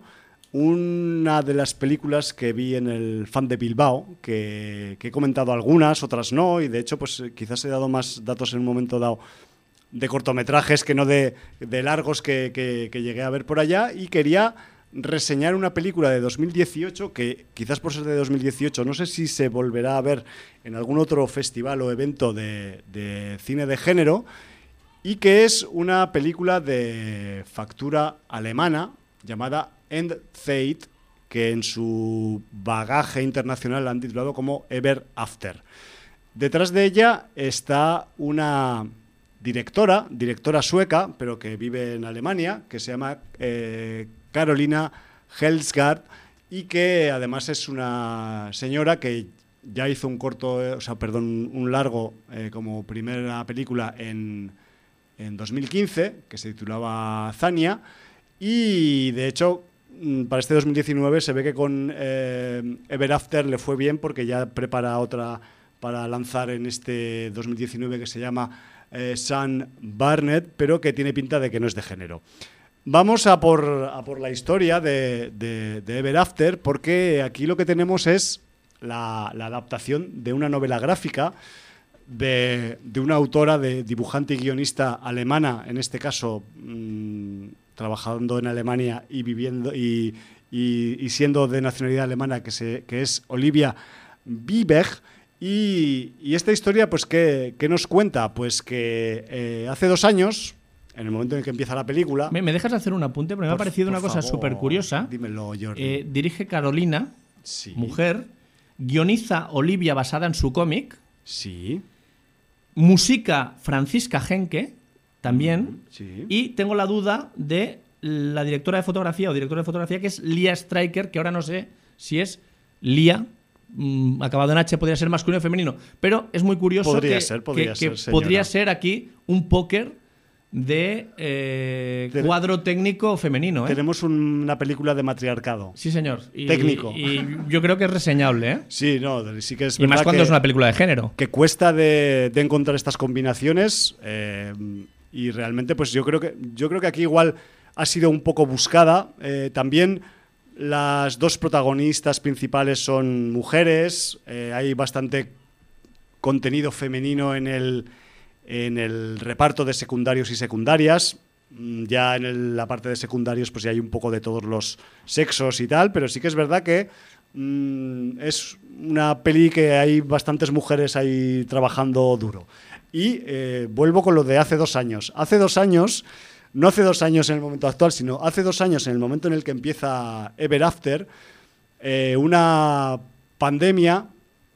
Speaker 2: una de las películas que vi en el fan de Bilbao, que, he comentado algunas, otras no, y de hecho, pues eh, quizás he dado más datos en un momento dado de cortometrajes que no de, largos que llegué a ver por allá, y quería reseñar una película de 2018 que quizás por ser de 2018 no sé si se volverá a ver en algún otro festival o evento de, de cine de género y que es una película de factura alemana llamada End Fate, que en su bagaje internacional la han titulado como Ever After. Detrás de ella está una directora, directora sueca, pero que vive en Alemania, que se llama eh, Carolina Helsgaard y que además es una señora que ya hizo un corto, o sea, perdón, un largo eh, como primera película en, en 2015, que se titulaba Zania, y de hecho para este 2019 se ve que con eh, Ever After le fue bien porque ya prepara otra para lanzar en este 2019 que se llama eh, Sun Barnett, pero que tiene pinta de que no es de género. Vamos a por, a por la historia de, de- Ever After, porque aquí lo que tenemos es la, la adaptación de una novela gráfica de, de una autora, de dibujante y guionista alemana, en este caso mm, trabajando en Alemania y viviendo y, y- y siendo de nacionalidad alemana, que, se, que es Olivia Bieber, Y, y esta historia, pues, ¿qué, qué nos cuenta? Pues que eh, hace dos años, en el momento en el que empieza la película...
Speaker 3: ¿Me, me dejas hacer un apunte? Porque me ha parecido una cosa súper curiosa.
Speaker 2: Dímelo, Jordi.
Speaker 3: Eh, dirige Carolina,
Speaker 2: sí.
Speaker 3: mujer. Guioniza Olivia basada en su cómic.
Speaker 2: Sí.
Speaker 3: Música Francisca Genke, también.
Speaker 2: Sí.
Speaker 3: Y tengo la duda de la directora de fotografía o directora de fotografía que es Lia Striker, que ahora no sé si es Lia. mm, acabado en H podría ser masculino o femenino, pero es muy curioso
Speaker 2: Podría
Speaker 3: que,
Speaker 2: ser, podría
Speaker 3: que-
Speaker 2: ser,
Speaker 3: que podría ser aquí un póker de eh, cuadro técnico femenino. ¿eh?
Speaker 2: Tenemos un- una película de matriarcado.
Speaker 3: Sí, señor. Y-
Speaker 2: Técnico.
Speaker 3: Y yo creo que es reseñable, ¿eh?
Speaker 2: Sí, no, sí que es
Speaker 3: Y más cuando
Speaker 2: que-
Speaker 3: es una película de género.
Speaker 2: que cuesta de, de encontrar estas combinaciones eh, y realmente pues yo creo que yo creo que aquí igual ha sido un poco buscada. Eh, también las dos protagonistas principales son mujeres. Eh, hay bastante contenido femenino en el en el reparto de secundarios y secundarias. Mm, ya en la parte de secundarios pues ya hay un poco de todos los sexos y tal pero sí que es verdad que mm, es una peli que hay bastantes mujeres ahí trabajando duro. Y eh, vuelvo con lo de hace dos años. Hace dos años, no hace dos años en el momento actual, sino hace dos años en el momento en el que empieza Ever After, eh, una pandemia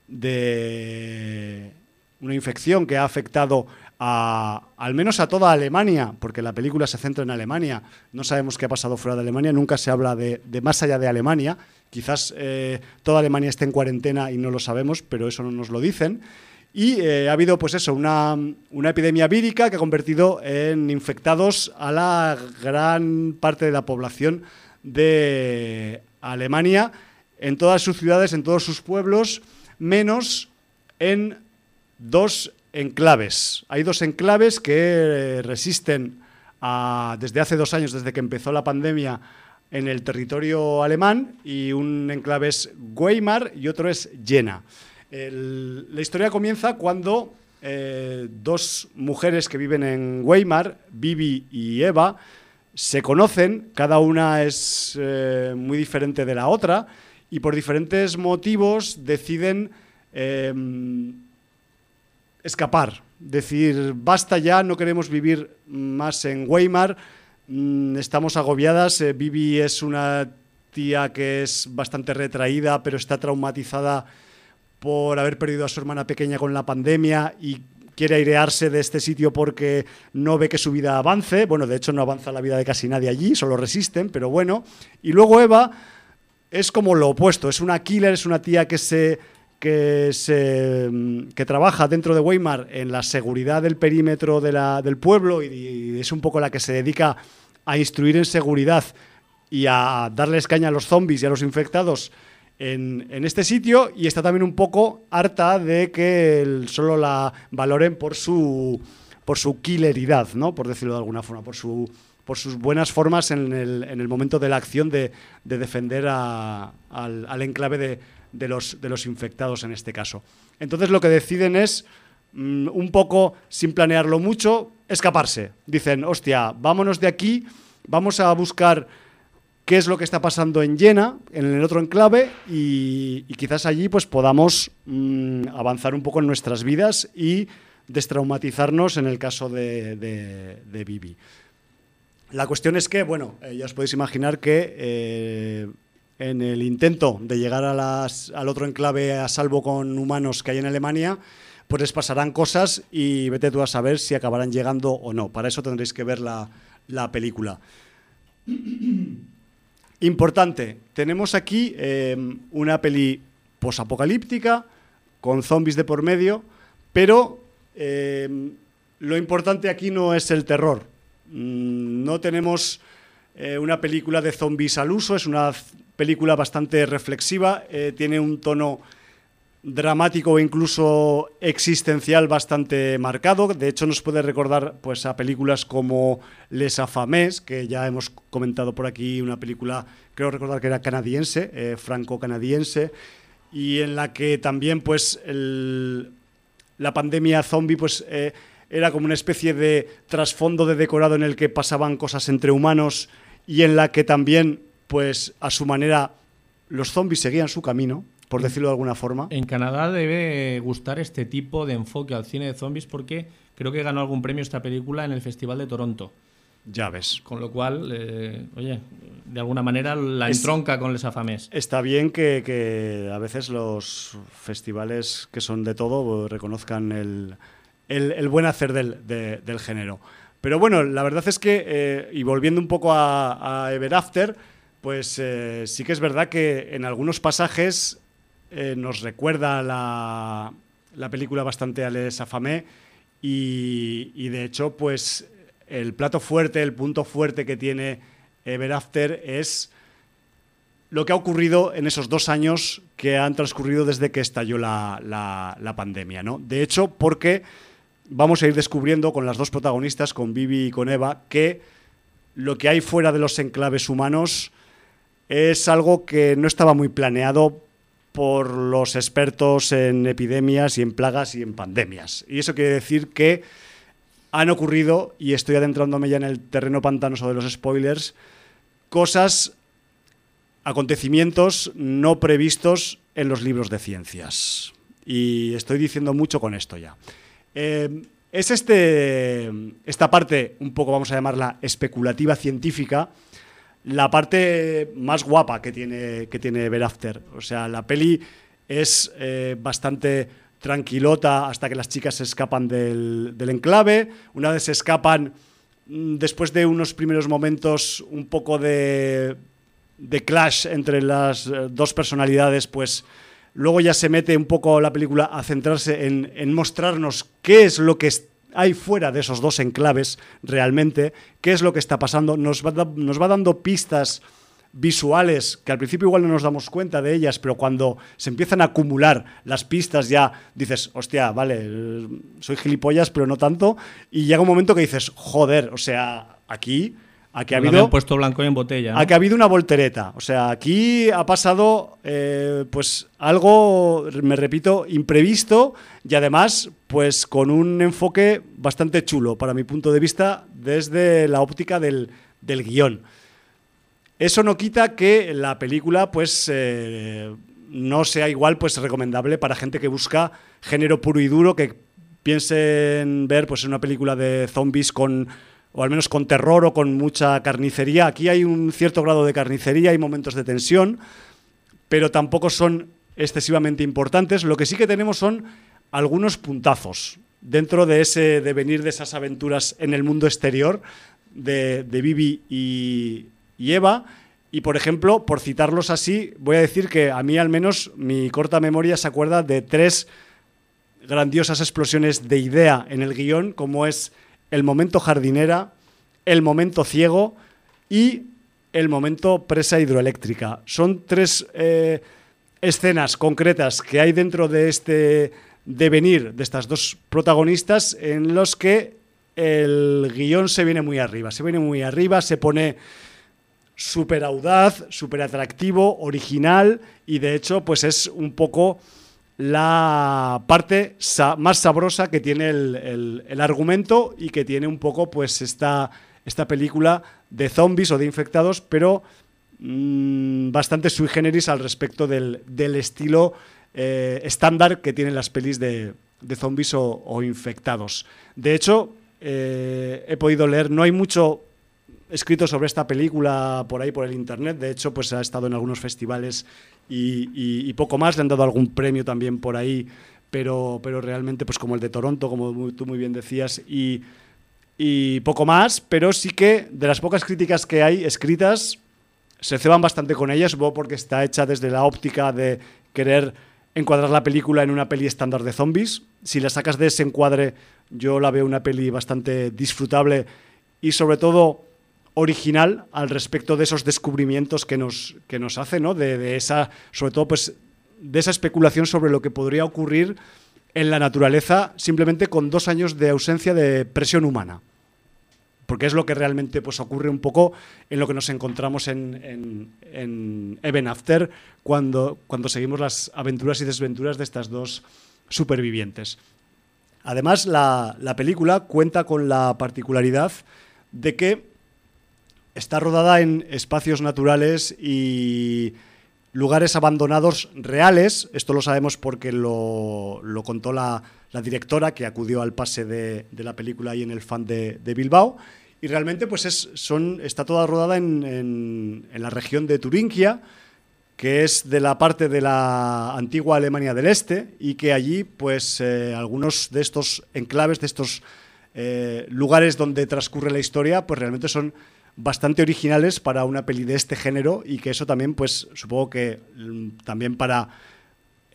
Speaker 2: de una infección que ha afectado a, al menos a toda Alemania, porque la película se centra en Alemania. No sabemos qué ha pasado fuera de Alemania, nunca se habla de, más allá de Alemania. Quizás eh, toda Alemania esté en cuarentena y no lo sabemos, pero eso no nos lo dicen. Y eh, ha habido, pues eso, una, una epidemia vírica que ha convertido en infectados a la gran parte de la población de Alemania, en todas sus ciudades, en todos sus pueblos, menos en dos enclaves. Hay dos enclaves que eh, resisten desde hace dos años, desde que empezó la pandemia, en el territorio alemán y un enclave es Weimar y otro es Jena. La historia comienza cuando eh, dos mujeres que viven en Weimar, Bibi y Eva, se conocen, cada una es eh, muy diferente de la otra y por diferentes motivos deciden eh, escapar, decir, basta ya, no queremos vivir más en Weimar, mm, estamos agobiadas, eh, Vivi es una tía que es bastante retraída, pero está traumatizada por haber perdido a su hermana pequeña con la pandemia y quiere airearse de este sitio porque no ve que su vida avance. Bueno, de hecho no avanza la vida de casi nadie allí, solo resisten, pero bueno. Y luego Eva es como lo opuesto, es una killer, es una tía que se que se mm, que trabaja dentro de Weimar en la seguridad del perímetro de la- del pueblo y, es un poco la que se dedica a instruir en seguridad y a darles caña a los zombies y a los infectados en, este sitio y está también un poco harta de que solo la valoren por su por su killeridad, ¿no? Por decirlo de alguna forma, por su por sus buenas formas en el, en el momento de la acción de, de defender al enclave de, de los, de los infectados en este caso. Entonces lo que deciden es, mm, un poco sin planearlo mucho, escaparse. Dicen, hostia, vámonos de aquí, vamos a buscar qué es lo que está pasando en Jena, en el otro enclave, y, quizás allí pues podamos mm, avanzar un poco en nuestras vidas y destraumatizarnos en el caso de, de, Bibi. La cuestión es que, bueno, eh, ya os podéis imaginar que eh, en el intento de llegar al otro enclave a salvo con humanos que hay en Alemania, pues les pasarán cosas y vete tú a saber si acabarán llegando o no. Para eso tendréis que ver la película. Importante, tenemos aquí eh, una peli posapocalíptica con zombies de por medio, pero eh, lo importante aquí no es el terror. Mm, No tenemos eh, una película de zombies al uso, es una película bastante reflexiva, eh, tiene un tono dramático e incluso existencial bastante marcado. De hecho, nos puede recordar pues, a películas como Les Affamés, que ya hemos comentado por aquí, una película, creo recordar que era canadiense, eh, franco-canadiense, y en la que también pues, la pandemia zombie pues, eh, era como una especie de trasfondo de decorado en el que pasaban cosas entre humanos y en la que también, pues, a su manera, los zombies seguían su camino por decirlo de alguna forma.
Speaker 3: En Canadá debe gustar este tipo de enfoque al cine de zombies porque creo que ganó algún premio esta película en el Festival de Toronto.
Speaker 2: Ya ves.
Speaker 3: Con lo cual, eh, oye, de alguna manera la entronca con Les Afamés.
Speaker 2: Está bien que, a veces los festivales que son de todo reconozcan el, buen hacer del, género. Pero bueno, la verdad es que, eh, y volviendo un poco a, a Ever After, pues eh, sí que es verdad que en algunos pasajes nos recuerda la, la, película bastante a Les y, de hecho, pues el plato fuerte, el punto fuerte que tiene Ever After es lo que ha ocurrido en esos dos años que han transcurrido desde que estalló la, pandemia. ¿no? De hecho, porque vamos a ir descubriendo con las dos protagonistas, con Vivi y con Eva, que lo que hay fuera de los enclaves humanos es algo que no estaba muy planeado por los expertos en epidemias y en plagas y en pandemias. Y eso quiere decir que han ocurrido, y estoy adentrándome ya en el terreno pantanoso de los spoilers, cosas, acontecimientos no previstos en los libros de ciencias. Y estoy diciendo mucho con esto ya. Eh, es este, esta parte, un poco vamos a llamarla especulativa científica, la parte más guapa que tiene, que tiene After. O sea, la peli es eh, bastante tranquilota hasta que las chicas se escapan del, enclave. Una vez se escapan, mm, después de unos primeros momentos un poco de, de clash entre las eh, dos personalidades, pues luego ya se mete un poco la película a centrarse en, mostrarnos qué es lo que hay fuera de esos dos enclaves realmente, qué es lo que está pasando, nos va, nos va dando pistas visuales que al principio igual no nos damos cuenta de ellas, pero cuando se empiezan a acumular las pistas ya dices, hostia, vale, soy gilipollas, pero no tanto. Y llega un momento que dices, joder, o sea, aquí... Aquí ha habido,
Speaker 3: puesto blanco en botella.
Speaker 2: Aquí ha habido una voltereta. O sea, aquí ha pasado eh, pues algo, me repito, imprevisto y además pues con un enfoque bastante chulo para mi punto de vista desde la óptica del, del guion. Eso no quita que la película, pues, eh, no sea igual, pues, recomendable para gente que busca género puro y duro, que piensen ver, pues, una película de zombies con o al menos con terror o con mucha carnicería. Aquí hay un cierto grado de carnicería, hay momentos de tensión, pero tampoco son excesivamente importantes. Lo que sí que tenemos son algunos puntazos dentro de ese devenir de esas aventuras en el mundo exterior de, de y, y Eva. Y por ejemplo, por citarlos así, voy a decir que a mí al menos mi corta memoria se acuerda de tres grandiosas explosiones de idea en el guion, como es el momento jardinera, el momento ciego y el momento presa hidroeléctrica. Son tres eh, escenas concretas que hay dentro de este devenir de estas dos protagonistas en los que el guion se viene muy arriba, se viene muy arriba, se pone súper audaz, súper atractivo, original y de hecho pues es un poco la parte más sabrosa que tiene el, argumento y que tiene un poco pues esta, esta película de zombies o de infectados, pero mm, bastante sui generis al respecto del, estilo eh, estándar que tienen las pelis de, zombies o, infectados. De hecho, eh, he podido leer, no hay mucho escrito sobre esta película por ahí, por el internet. De hecho, pues ha estado en algunos festivales y, poco más. Le han dado algún premio también por ahí, pero, pero realmente, pues como el de Toronto, como tú muy bien decías, y, poco más. Pero sí que de las pocas críticas que hay escritas, se ceban bastante con ellas, porque está hecha desde la óptica de querer encuadrar la película en una peli estándar de zombies. Si la sacas de ese encuadre, yo la veo una peli bastante disfrutable y sobre todo original al respecto de esos descubrimientos que nos, que nos hace, ¿no? De, esa, sobre todo, pues, de esa especulación sobre lo que podría ocurrir en la naturaleza simplemente con dos años de ausencia de presión humana. Porque es lo que realmente pues, ocurre un poco en lo que nos encontramos en, en, Even After cuando, cuando seguimos las aventuras y desventuras de estas dos supervivientes. Además, la, la película cuenta con la particularidad de que está rodada en espacios naturales y lugares abandonados reales. Esto lo sabemos porque lo, contó la, directora que acudió al pase de, la película ahí en el fan de, Bilbao. Y realmente pues es, son, está toda rodada en, la región de Turingia, que es de la parte de la antigua Alemania del Este y que allí pues eh, algunos de estos enclaves, de estos eh, lugares donde transcurre la historia, pues realmente son bastante originales para una peli de este género y que eso también, pues supongo que mm, también para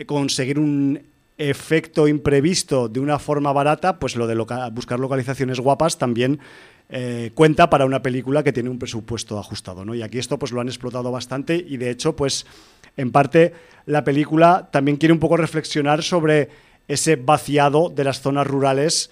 Speaker 2: conseguir un efecto imprevisto de una forma barata, pues lo de buscar localizaciones guapas también eh, cuenta para una película que tiene un presupuesto ajustado, ¿no? Y aquí esto pues lo han explotado bastante y de hecho pues en parte la película también quiere un poco reflexionar sobre ese vaciado de las zonas rurales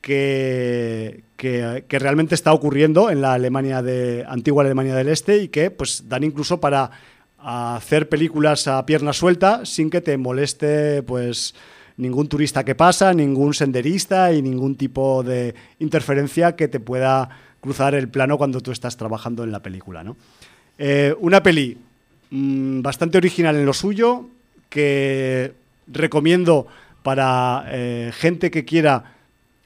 Speaker 2: que, que, realmente está ocurriendo en la Alemania de antigua Alemania del Este y que pues dan incluso para hacer películas a pierna suelta sin que te moleste pues ningún turista que pasa, ningún senderista y ningún tipo de interferencia que te pueda cruzar el plano cuando tú estás trabajando en la película. ¿no? Eh, una peli mmm, bastante original en lo suyo, que recomiendo para eh, gente que quiera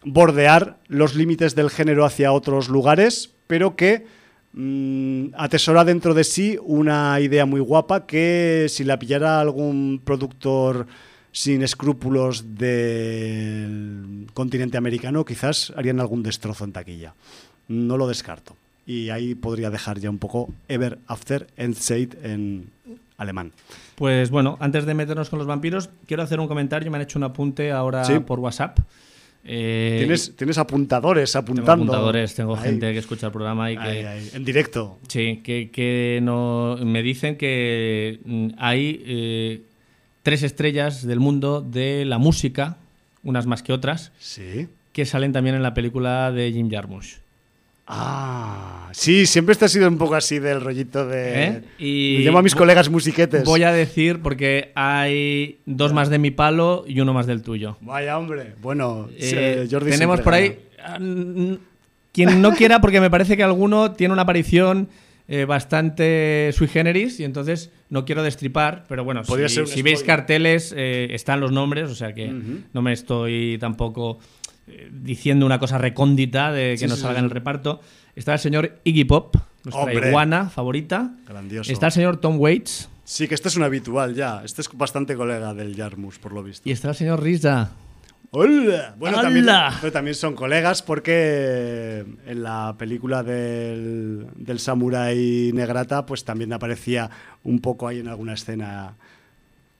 Speaker 2: bordear los límites del género hacia otros lugares, pero que mmm, atesora dentro de sí una idea muy guapa que si la pillara algún productor sin escrúpulos del continente americano, quizás harían algún destrozo en taquilla. No lo descarto. Y ahí podría dejar ya un poco Ever After Endzeit en alemán.
Speaker 3: Pues bueno, antes de meternos con los vampiros, quiero hacer un comentario. Me han hecho un apunte ahora sí. por WhatsApp.
Speaker 2: Eh, ¿Tienes, tienes apuntadores apuntando.
Speaker 3: Tengo apuntadores, tengo ahí. gente que escucha el programa y que.
Speaker 2: Ahí, ahí. En directo.
Speaker 3: Sí, que, que no, me dicen que mm, hay. Eh, tres estrellas del mundo de la música, unas más que otras,
Speaker 2: sí.
Speaker 3: que salen también en la película de Jim Jarmusch.
Speaker 2: Ah, sí, siempre este ha sido un poco así del rollito de...
Speaker 3: ¿Eh? Y
Speaker 2: llamo a mis colegas musiquetes.
Speaker 3: Voy a decir, porque hay dos más de mi palo y uno más del tuyo.
Speaker 2: Vaya hombre, bueno,
Speaker 3: eh, Jordi Tenemos por ahí... Gana. Quien no quiera, porque me parece que alguno tiene una aparición eh, bastante sui generis y entonces no quiero destripar, pero bueno, si, si veis carteles eh, están los nombres, o sea que uh -huh. no me estoy tampoco eh, diciendo una cosa recóndita de que sí, no sí, salga sí. en el reparto. Está el señor Iggy Pop, nuestra
Speaker 2: Hombre.
Speaker 3: iguana favorita.
Speaker 2: Grandioso.
Speaker 3: Está el señor Tom Waits.
Speaker 2: Sí, que este es un habitual ya. Este es bastante colega del Jarmus, por lo visto.
Speaker 3: Y está el señor Riza.
Speaker 2: ¡Hola! Bueno. También, pero también son colegas porque en la película del, del Samurai Negrata, pues también aparecía un poco ahí en alguna escena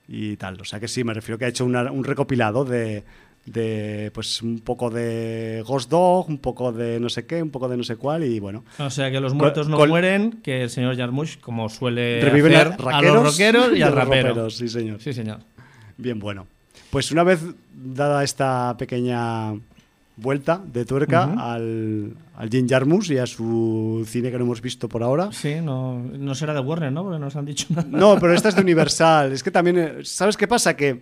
Speaker 2: y tal. O sea que sí, me refiero que ha hecho una, un recopilado de, de pues un poco de Ghost Dog, un poco de no sé qué, un poco de no sé cuál y bueno.
Speaker 3: O sea que los muertos no mueren, que el señor Jarmusch como suele
Speaker 2: reviven
Speaker 3: hacer
Speaker 2: a,
Speaker 3: a los rockeros y al rapero.
Speaker 2: Raperos, sí, señor.
Speaker 3: Sí, señor.
Speaker 2: Bien, bueno. Pues una vez dada esta pequeña vuelta de tuerca uh -huh. al, al Jim Jarmus y a su cine que no hemos visto por ahora.
Speaker 3: Sí, no, no será de Warner, ¿no? Porque nos han dicho nada.
Speaker 2: No, pero esta es de Universal. es que también, eh, ¿sabes qué pasa? Que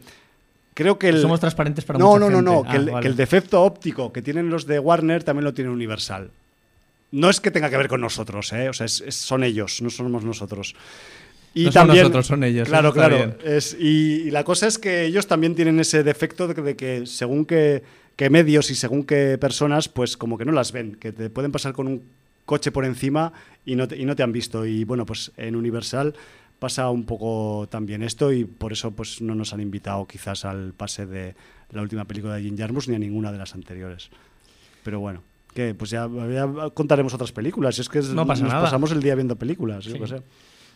Speaker 2: creo que el...
Speaker 3: Somos transparentes para
Speaker 2: No,
Speaker 3: mucha
Speaker 2: no, no, no,
Speaker 3: Ah,
Speaker 2: que, el,
Speaker 3: vale.
Speaker 2: que el defecto óptico que tienen los de Warner también lo tiene Universal. No es que tenga que ver con nosotros, ¿eh? O sea, es, es, son ellos, no somos nosotros.
Speaker 3: Y no también, son nosotros, son ellos.
Speaker 2: Claro, claro. Es, y, y, la cosa es que ellos también tienen ese defecto de que, de que según qué, qué, medios y según qué personas, pues como que no las ven, que te pueden pasar con un coche por encima y no te, y no te han visto. Y bueno, pues en Universal pasa un poco también esto y por eso pues no nos han invitado quizás al pase de la última película de Jim Jarmus ni a ninguna de las anteriores. Pero bueno, que pues ya, ya, contaremos otras películas. Es que
Speaker 3: no pasa
Speaker 2: nos
Speaker 3: nada.
Speaker 2: pasamos el día viendo películas, sí. yo sé.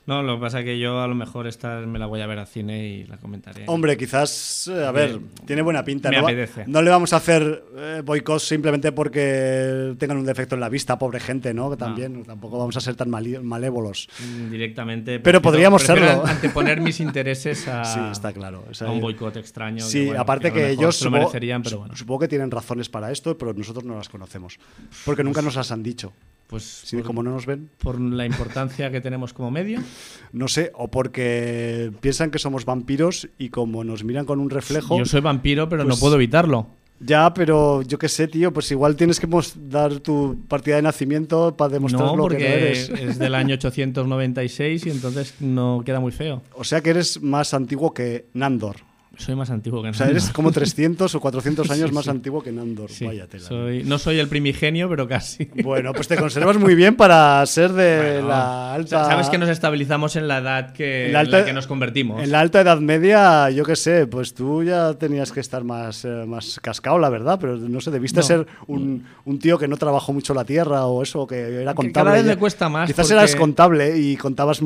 Speaker 3: No, lo que pasa es que yo a lo mejor esta me la voy a ver al cine y la comentaré.
Speaker 2: Hombre, quizás, eh, a ver, tiene buena pinta.
Speaker 3: Me
Speaker 2: ¿no?
Speaker 3: apetece.
Speaker 2: no le vamos a hacer eh, boicot simplemente porque tengan un defecto en la vista, pobre gente, ¿no? Que también, no. tampoco vamos a ser tan malévolos.
Speaker 3: Mm, directamente.
Speaker 2: Pero podríamos serlo.
Speaker 3: Anteponer mis intereses a,
Speaker 2: sí, está claro.
Speaker 3: O sea, a un boicot extraño.
Speaker 2: Sí,
Speaker 3: que, bueno,
Speaker 2: aparte que, que ellos
Speaker 3: merecerían, pero bueno.
Speaker 2: Supongo que tienen razones para esto, pero nosotros no las conocemos. Porque nunca nos las han dicho.
Speaker 3: Pues
Speaker 2: sí, por, como no nos ven.
Speaker 3: Por la importancia que tenemos como medio.
Speaker 2: No sé, o porque piensan que somos vampiros y como nos miran con un reflejo.
Speaker 3: Yo soy vampiro, pero pues, no puedo evitarlo.
Speaker 2: Ya, pero yo qué sé, tío, pues igual tienes que dar tu partida de nacimiento para demostrar
Speaker 3: No,
Speaker 2: lo
Speaker 3: porque
Speaker 2: que no eres.
Speaker 3: es del año 896 y entonces no queda muy feo.
Speaker 2: O sea que eres más antiguo que Nandor.
Speaker 3: Soy más antiguo que
Speaker 2: O sea, eres
Speaker 3: Nandor.
Speaker 2: como 300 o 400 años
Speaker 3: Sí,
Speaker 2: más
Speaker 3: sí.
Speaker 2: antiguo que Nandor.
Speaker 3: Sí,
Speaker 2: Vaya tela.
Speaker 3: soy- no soy el primigenio, pero casi.
Speaker 2: Bueno, pues te conservas muy bien para ser de
Speaker 3: Bueno,
Speaker 2: la alta.
Speaker 3: Sabes que nos estabilizamos en la edad que,
Speaker 2: En la
Speaker 3: en la
Speaker 2: alta-
Speaker 3: que nos convertimos.
Speaker 2: En la alta Edad Media, yo qué sé, pues tú ya tenías que estar más, eh, más cascado, la verdad, pero no sé, debiste
Speaker 3: No.
Speaker 2: ser un, un tío que no trabajó mucho la tierra o eso, que era
Speaker 3: Que
Speaker 2: contable.
Speaker 3: cada vez me cuesta más
Speaker 2: Quizás
Speaker 3: porque-
Speaker 2: eras contable y contabas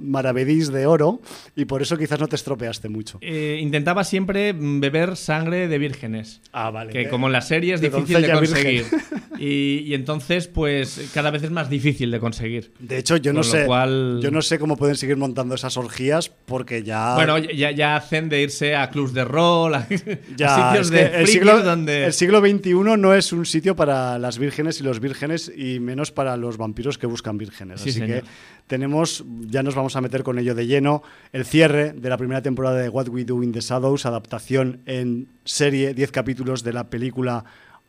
Speaker 2: maravedís de oro y por eso quizás no te estropeaste mucho.
Speaker 3: Eh, intentaba siempre mm, beber sangre de vírgenes.
Speaker 2: Ah, vale.
Speaker 3: Que como en la serie es
Speaker 2: de
Speaker 3: difícil de conseguir. Y, y entonces, pues, cada vez es más difícil de conseguir.
Speaker 2: De hecho, yo no
Speaker 3: Con
Speaker 2: sé,
Speaker 3: cual-
Speaker 2: yo no sé cómo pueden seguir montando esas orgías porque ya
Speaker 3: Bueno, ya, ya hacen de irse a clubs de rol, a, a
Speaker 2: Ya,
Speaker 3: sitios
Speaker 2: es
Speaker 3: de
Speaker 2: que el siglo,
Speaker 3: donde...
Speaker 2: el siglo XXI no es un sitio para las vírgenes y los vírgenes y menos para los vampiros que buscan vírgenes.
Speaker 3: Sí,
Speaker 2: Así
Speaker 3: señor.
Speaker 2: que tenemos, ya nos vamos a meter con ello de lleno, el cierre de la primera temporada de What We Do in the Shadows, adaptación en serie, 10 capítulos de la película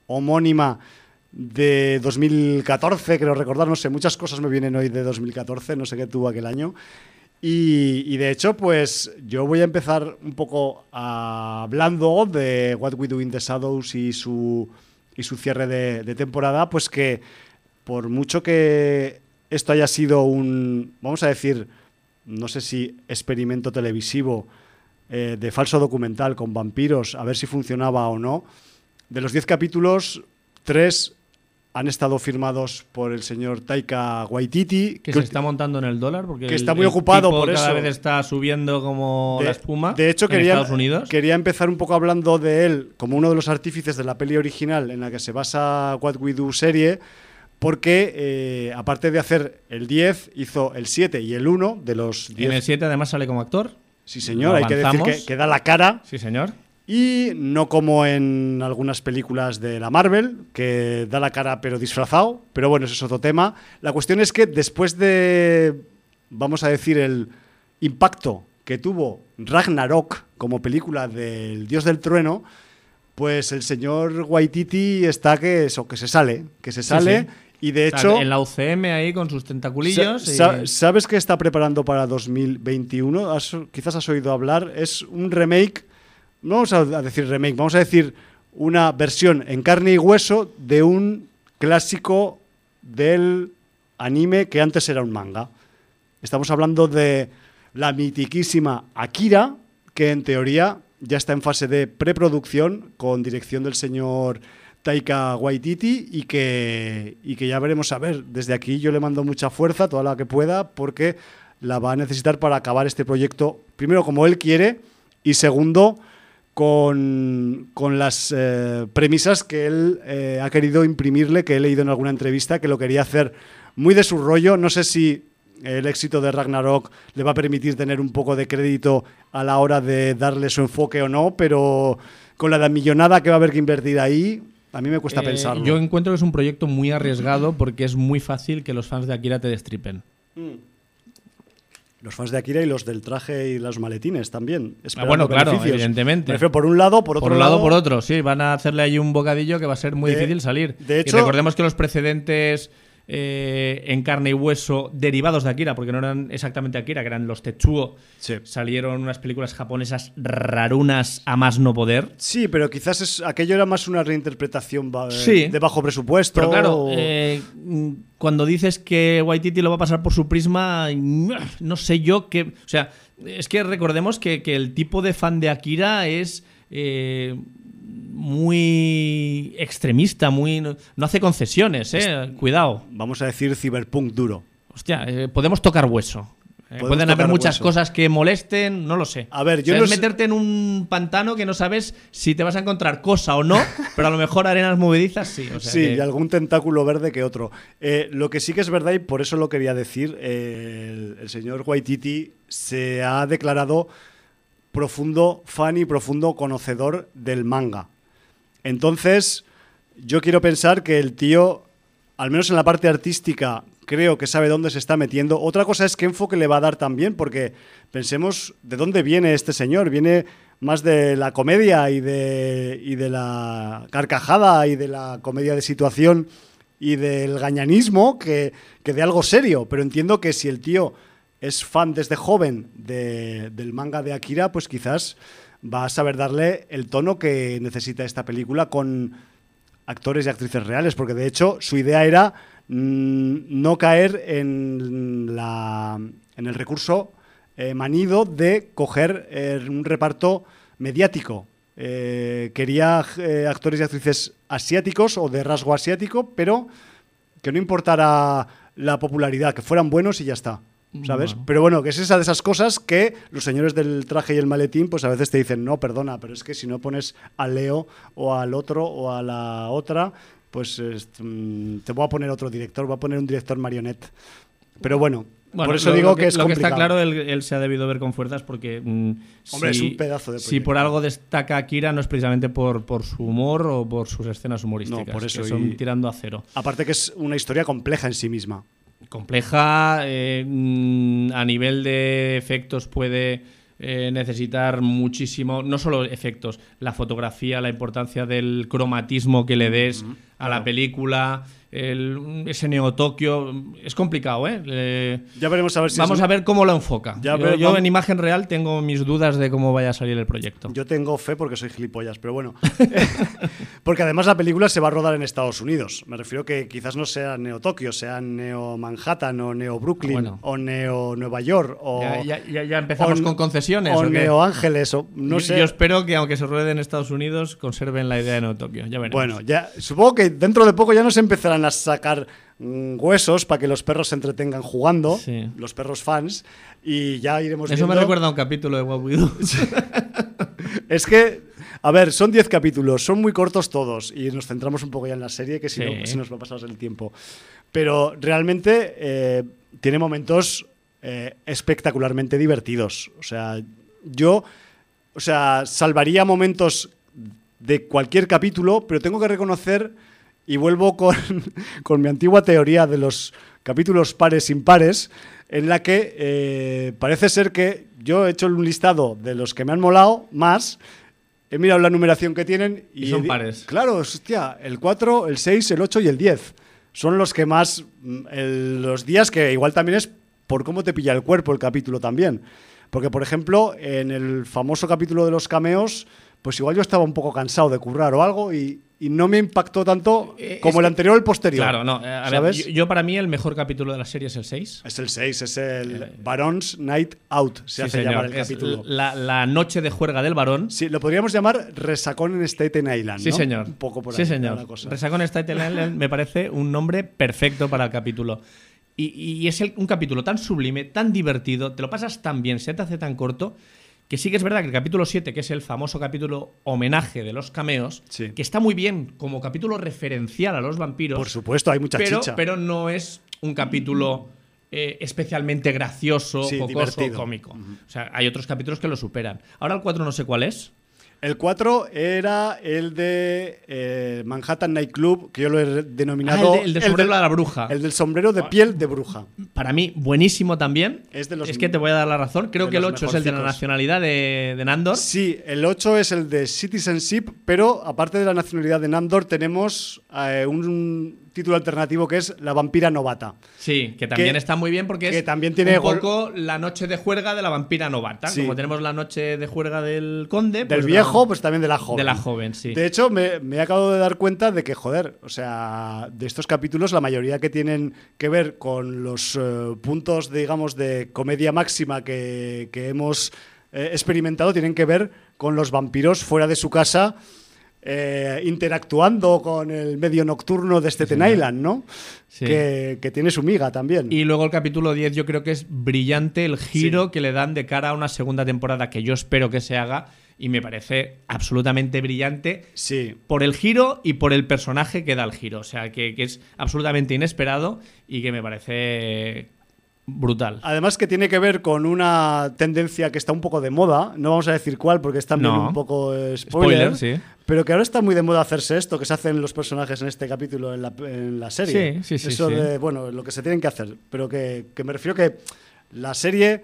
Speaker 2: homónima de 2014, creo recordar, no sé, muchas cosas me vienen hoy de 2014, no sé qué tuvo aquel año. Y, de hecho, pues yo voy a empezar un poco hablando de What We Do in the Shadows y su, y su cierre de temporada, pues que por mucho que esto haya sido un, vamos a decir, no sé si experimento televisivo eh, de falso documental con vampiros, a ver si funcionaba o no, de los 10 capítulos, 3 han estado firmados por el señor Taika Waititi,
Speaker 3: que se está montando en el dólar porque
Speaker 2: que
Speaker 3: el-
Speaker 2: está muy
Speaker 3: el
Speaker 2: ocupado
Speaker 3: tipo
Speaker 2: por
Speaker 3: cada
Speaker 2: eso.
Speaker 3: vez está subiendo como
Speaker 2: De-
Speaker 3: la espuma
Speaker 2: De hecho,
Speaker 3: en
Speaker 2: quería,
Speaker 3: Estados Unidos.
Speaker 2: quería empezar un poco hablando de él como uno de los artífices de la peli original en la que se basa What We Do serie, porque eh, aparte de hacer el 10, hizo el 7 y el 1 de los 10.
Speaker 3: En el 7 además sale como actor.
Speaker 2: Sí, señor, hay que decir que, que da la cara
Speaker 3: Sí, señor.
Speaker 2: y no como en algunas películas de la Marvel, que da la cara pero disfrazado, pero bueno, eso es otro tema. La cuestión es que después de, vamos a decir, el impacto que tuvo Ragnarok como película del Dios del Trueno, pues el señor Waititi está que eso, que se sale, que se sale
Speaker 3: sí.
Speaker 2: Y de hecho...
Speaker 3: en la UCM ahí con sus tentaculillos.
Speaker 2: Sa-
Speaker 3: y-
Speaker 2: sa- ¿Sabes qué está preparando para 2021? Has- quizás has oído hablar. Es un remake, no vamos a decir remake, vamos a decir una versión en carne y hueso de un clásico del anime que antes era un manga. Estamos hablando de la mitiquísima Akira, que en teoría ya está en fase de preproducción con dirección del señor Taika Waititi y que, y que ya veremos a ver. Desde aquí yo le mando mucha fuerza, toda la que pueda, porque la va a necesitar para acabar este proyecto, primero como él quiere y segundo con, con las eh, premisas que él eh, ha querido imprimirle, que he leído en alguna entrevista, que lo quería hacer muy de su rollo. No sé si el éxito de Ragnarok le va a permitir tener un poco de crédito a la hora de darle su enfoque o no, pero con la millonada que va a haber que invertir ahí, a mí me cuesta
Speaker 3: Eh,
Speaker 2: pensarlo.
Speaker 3: Yo encuentro que es un proyecto muy arriesgado porque es muy fácil que los fans de Akira te destripen.
Speaker 2: Los fans de Akira y los del traje y los maletines también.
Speaker 3: Ah, bueno, claro,
Speaker 2: beneficios.
Speaker 3: evidentemente.
Speaker 2: Me refiero por un lado, por otro
Speaker 3: por un lado,
Speaker 2: lado,
Speaker 3: por otro, sí, van a hacerle ahí un bocadillo que va a ser muy
Speaker 2: De-
Speaker 3: difícil salir.
Speaker 2: de
Speaker 3: y
Speaker 2: hecho-
Speaker 3: recordemos que los precedentes eh, en carne y hueso derivados de Akira, porque no eran exactamente Akira, que eran los Tetsuo,
Speaker 2: Sí.
Speaker 3: salieron unas películas japonesas rarunas a más no poder.
Speaker 2: Sí, pero quizás es, aquello era más una reinterpretación
Speaker 3: Sí.
Speaker 2: de bajo presupuesto.
Speaker 3: Pero claro,
Speaker 2: o-
Speaker 3: eh, cuando dices que Waititi lo va a pasar por su prisma, mm, no sé yo qué. O sea, es que recordemos que, que el tipo de fan de Akira es eh, muy extremista, muy no, hace concesiones, eh. Cuidado.
Speaker 2: Vamos a decir ciberpunk duro.
Speaker 3: Hostia, eh, podemos tocar hueso. Eh, pueden haber muchas
Speaker 2: hueso.
Speaker 3: cosas que molesten, no lo sé.
Speaker 2: A ver,
Speaker 3: O
Speaker 2: yo
Speaker 3: sea,
Speaker 2: no
Speaker 3: es
Speaker 2: sé-
Speaker 3: meterte en un pantano que no sabes si te vas a encontrar cosa o no, pero a lo mejor arenas movedizas sí. o sea
Speaker 2: sí,
Speaker 3: que-
Speaker 2: y algún tentáculo verde que otro. Eh, lo que sí que es verdad, y por eso lo quería decir, el, el señor Waititi se ha declarado profundo fan y profundo conocedor del manga. Entonces, yo quiero pensar que el tío, al menos en la parte artística, creo que sabe dónde se está metiendo. Otra cosa es qué enfoque le va a dar también, porque pensemos de dónde viene este señor. Viene más de la comedia y de, y de la carcajada y de la comedia de situación y del gañanismo que, que de algo serio. Pero entiendo que si el tío es fan desde joven de- del manga de Akira, pues quizás va a saber darle el tono que necesita esta película con actores y actrices reales, porque de hecho su idea era mm, no caer en, la, en el recurso eh, manido de coger eh, un reparto mediático. Eh, quería actores y actrices asiáticos o de rasgo asiático, pero que no importara la popularidad, que fueran buenos y ya está. ¿Sabes?
Speaker 3: Bueno.
Speaker 2: Pero bueno, que es esa de esas cosas que los señores del traje y el maletín, pues a veces te dicen, no, perdona, pero es que si no pones al Leo o al otro o a la otra, pues es- mm, te voy a poner otro director, voy a poner un director marionette. Pero bueno,
Speaker 3: Bueno,
Speaker 2: por eso
Speaker 3: lo-
Speaker 2: digo
Speaker 3: lo
Speaker 2: que, es
Speaker 3: Lo que está
Speaker 2: complicado.
Speaker 3: claro, él, él se ha debido ver con fuerzas porque. mm,
Speaker 2: Hombre,
Speaker 3: si,
Speaker 2: es un pedazo de
Speaker 3: Si por algo destaca Akira, no es precisamente por, por su humor o por sus escenas humorísticas.
Speaker 2: No, por eso
Speaker 3: que son
Speaker 2: y-
Speaker 3: tirando a cero.
Speaker 2: Aparte que es una historia compleja en sí misma.
Speaker 3: Compleja. eh, mm, a nivel de efectos puede eh, necesitar muchísimo, no solo efectos, la fotografía, la importancia del cromatismo que le des a la película, el- ese Neo Tokio. Es complicado, ¿eh? Le-
Speaker 2: Ya veremos a ver si
Speaker 3: Vamos
Speaker 2: es-
Speaker 3: a ver cómo lo enfoca.
Speaker 2: Ya
Speaker 3: yo
Speaker 2: ver-
Speaker 3: yo en imagen real tengo mis dudas de cómo vaya a salir el proyecto.
Speaker 2: Yo tengo fe porque soy gilipollas, pero bueno. porque además la película se va a rodar en Estados Unidos. Me refiero que quizás no sea Neo Tokio, sea Neo Manhattan o Neo Brooklyn
Speaker 3: Bueno.
Speaker 2: o Neo Nueva York o,
Speaker 3: ya, ya- ya- empezamos
Speaker 2: o-
Speaker 3: con concesiones.
Speaker 2: o
Speaker 3: ¿o?
Speaker 2: Neo Ángeles o no
Speaker 3: yo,
Speaker 2: sé.
Speaker 3: yo espero que aunque se ruede en Estados Unidos, conserven la idea de Neo Tokio. Ya veremos.
Speaker 2: Bueno, ya supongo que dentro de poco ya nos empezarán a sacar mm, huesos para que los perros se entretengan jugando,
Speaker 3: Sí.
Speaker 2: los perros fans, y ya iremos
Speaker 3: Eso me recuerda a un capítulo de What.
Speaker 2: Es que, a ver, son 10 capítulos, son muy cortos todos y nos centramos un poco ya en la serie, que si
Speaker 3: Sí.
Speaker 2: no, se nos va a pasar el tiempo. Pero realmente eh, tiene momentos eh, espectacularmente divertidos. O sea, yo, o sea, salvaría momentos de cualquier capítulo, pero tengo que reconocer, y vuelvo con, con mi antigua teoría de los capítulos pares impares, en la que eh, parece ser que yo he hecho un listado de los que me han molado más, he mirado la numeración que tienen y,
Speaker 3: Y son pares.
Speaker 2: Claro, hostia, el 4, el 6, el 8 y el 10. Son los que más, mm, el- los días que igual también es por cómo te pilla el cuerpo el capítulo también. Porque, por ejemplo, en el famoso capítulo de los cameos, pues igual yo estaba un poco cansado de currar o algo y, y no me impactó tanto
Speaker 3: Eh,
Speaker 2: como
Speaker 3: es
Speaker 2: el
Speaker 3: que-
Speaker 2: anterior o el posterior.
Speaker 3: Claro, no. eh, a ver,
Speaker 2: ¿Sabes?
Speaker 3: yo, yo para mí el mejor capítulo de la serie es el 6.
Speaker 2: Es el 6, es el Baron's Night Out, se hace llamar el capítulo.
Speaker 3: La, la noche de juerga del varón.
Speaker 2: Sí, lo podríamos llamar Resacón en Staten Island.
Speaker 3: Sí,
Speaker 2: ¿no?
Speaker 3: señor.
Speaker 2: Un poco por
Speaker 3: sí,
Speaker 2: ahí,
Speaker 3: señor.
Speaker 2: la cosa.
Speaker 3: Resacón Staten Island me parece un nombre perfecto para el capítulo. Y, y es el- un capítulo tan sublime, tan divertido, te lo pasas tan bien, se te hace tan corto, que sí que es verdad que el capítulo 7, que es el famoso capítulo homenaje de los cameos,
Speaker 2: Sí.
Speaker 3: que está muy bien como capítulo referencial a los vampiros,
Speaker 2: Por supuesto, hay mucha
Speaker 3: pero,
Speaker 2: chicha.
Speaker 3: pero no es un capítulo eh, especialmente gracioso,
Speaker 2: Sí,
Speaker 3: jocoso,
Speaker 2: divertido.
Speaker 3: cómico. O sea, hay otros capítulos que lo superan. Ahora el 4 no sé cuál es.
Speaker 2: El 4 era el de eh, Manhattan Night Club, que yo lo he
Speaker 3: Ah,
Speaker 2: denominado.
Speaker 3: el, de- el del sombrero de la bruja.
Speaker 2: El del sombrero de piel de bruja.
Speaker 3: Para mí, buenísimo también.
Speaker 2: Es de los-
Speaker 3: que te voy a dar la razón. Creo que el
Speaker 2: los
Speaker 3: 8 es el de la nacionalidad de, de Nandor.
Speaker 2: Sí, el 8 es el de Citizenship, pero aparte de la nacionalidad de Nandor, tenemos eh, un título alternativo que es La vampira novata.
Speaker 3: Sí, que también
Speaker 2: Que-
Speaker 3: está muy bien porque
Speaker 2: que
Speaker 3: es
Speaker 2: también tiene
Speaker 3: un poco la noche de juerga de la vampira novata.
Speaker 2: Sí.
Speaker 3: Como tenemos la noche de juerga del conde.
Speaker 2: Del
Speaker 3: pues
Speaker 2: viejo,
Speaker 3: la-
Speaker 2: pues también de la joven.
Speaker 3: De la joven, sí.
Speaker 2: De hecho, me, me he acabado de dar cuenta de que, joder, o sea, de estos capítulos, la mayoría que tienen que ver con los eh, puntos, digamos, de comedia máxima que, que hemos eh, experimentado, tienen que ver con los vampiros fuera de su casa. Eh, interactuando con el medio nocturno de Staten
Speaker 3: señor.
Speaker 2: Island, ¿no?
Speaker 3: Sí.
Speaker 2: Que, que tiene su miga también.
Speaker 3: Y luego el capítulo 10 yo creo que es brillante el giro que le dan de cara a una segunda temporada que yo espero que se haga y me parece absolutamente brillante
Speaker 2: Sí.
Speaker 3: por el giro y por el personaje que da el giro. O sea, que, que es absolutamente inesperado y que me parece brutal.
Speaker 2: Además que tiene que ver con una tendencia que está un poco de moda, no vamos a decir cuál porque es también
Speaker 3: No.
Speaker 2: un poco eh, spoiler,
Speaker 3: Spoiler, sí.
Speaker 2: pero que ahora está muy de moda hacerse esto, que se hacen los personajes en este capítulo en la, en la serie.
Speaker 3: Sí, sí, sí,
Speaker 2: Eso
Speaker 3: sí.
Speaker 2: de, bueno, lo que se tienen que hacer, pero que, que me refiero que la serie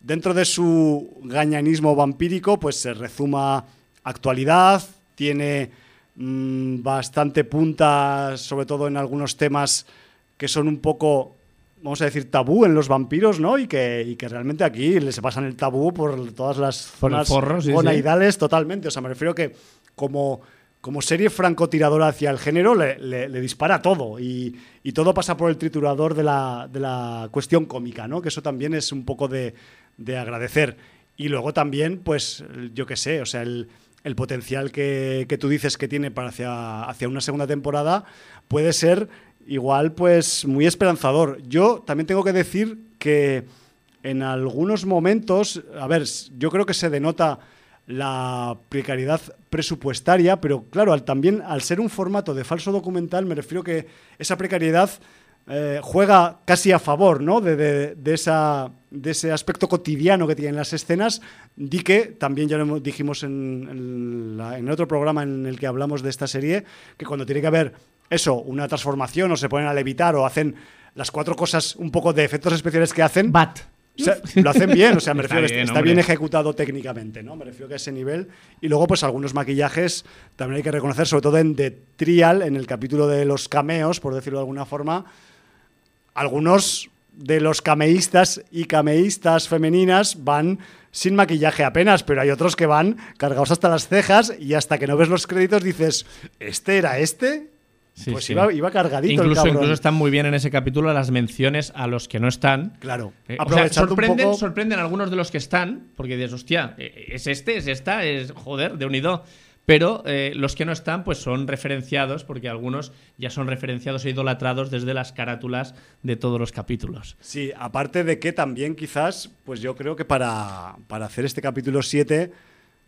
Speaker 2: dentro de su gañanismo vampírico, pues se rezuma actualidad, tiene mm, bastante punta, sobre todo en algunos temas que son un poco, vamos a decir, tabú en los vampiros, ¿no? Y que, y que realmente aquí se pasan el tabú por todas las zonas
Speaker 3: forro, sí, sí.
Speaker 2: gonaidales totalmente. O sea, me refiero que como, como serie francotiradora hacia el género le, le- le dispara todo y, y todo pasa por el triturador de la, de la cuestión cómica, ¿no? Que eso también es un poco de, de agradecer. Y luego también, pues, yo qué sé, o sea, el, el potencial que, que tú dices que tiene para hacia, hacia una segunda temporada puede ser igual, pues, muy esperanzador. Yo también tengo que decir que en algunos momentos, a ver, yo creo que se denota la precariedad presupuestaria, pero claro, también al ser un formato de falso documental, me refiero que esa precariedad eh, juega casi a favor ¿no? de, esa, de ese aspecto cotidiano que tienen las escenas. Di que también ya lo dijimos en, en en otro programa en el que hablamos de esta serie, que cuando tiene que haber eso, una transformación o se ponen a levitar o hacen las cuatro cosas un poco de efectos especiales que hacen,
Speaker 3: Bat.
Speaker 2: o sea, lo hacen bien, o sea, me
Speaker 3: Está
Speaker 2: refiero, está,
Speaker 3: bien,
Speaker 2: está bien ejecutado técnicamente, ¿no? Me refiero que a ese nivel. Y luego, pues algunos maquillajes también hay que reconocer, sobre todo en The Trial, en el capítulo de los cameos, por decirlo de alguna forma, algunos de los cameístas y cameístas femeninas van sin maquillaje apenas, pero hay otros que van cargados hasta las cejas y hasta que no ves los créditos dices, ¿este era este?
Speaker 3: Sí,
Speaker 2: pues
Speaker 3: sí.
Speaker 2: Iba, iba cargadito el
Speaker 3: Incluso,
Speaker 2: cabrón.
Speaker 3: incluso están muy bien en ese capítulo las menciones a los que no están.
Speaker 2: Claro.
Speaker 3: Eh, o sea,
Speaker 2: Aprovechando un
Speaker 3: sorprenden,
Speaker 2: poco-
Speaker 3: sorprenden algunos de los que están, porque dices, hostia, eh, es este, es esta, es joder, de unido. Pero eh, los que no están, pues son referenciados, porque algunos ya son referenciados e idolatrados desde las carátulas de todos los capítulos.
Speaker 2: Sí, aparte de que también quizás, pues yo creo que para, para hacer este capítulo 7,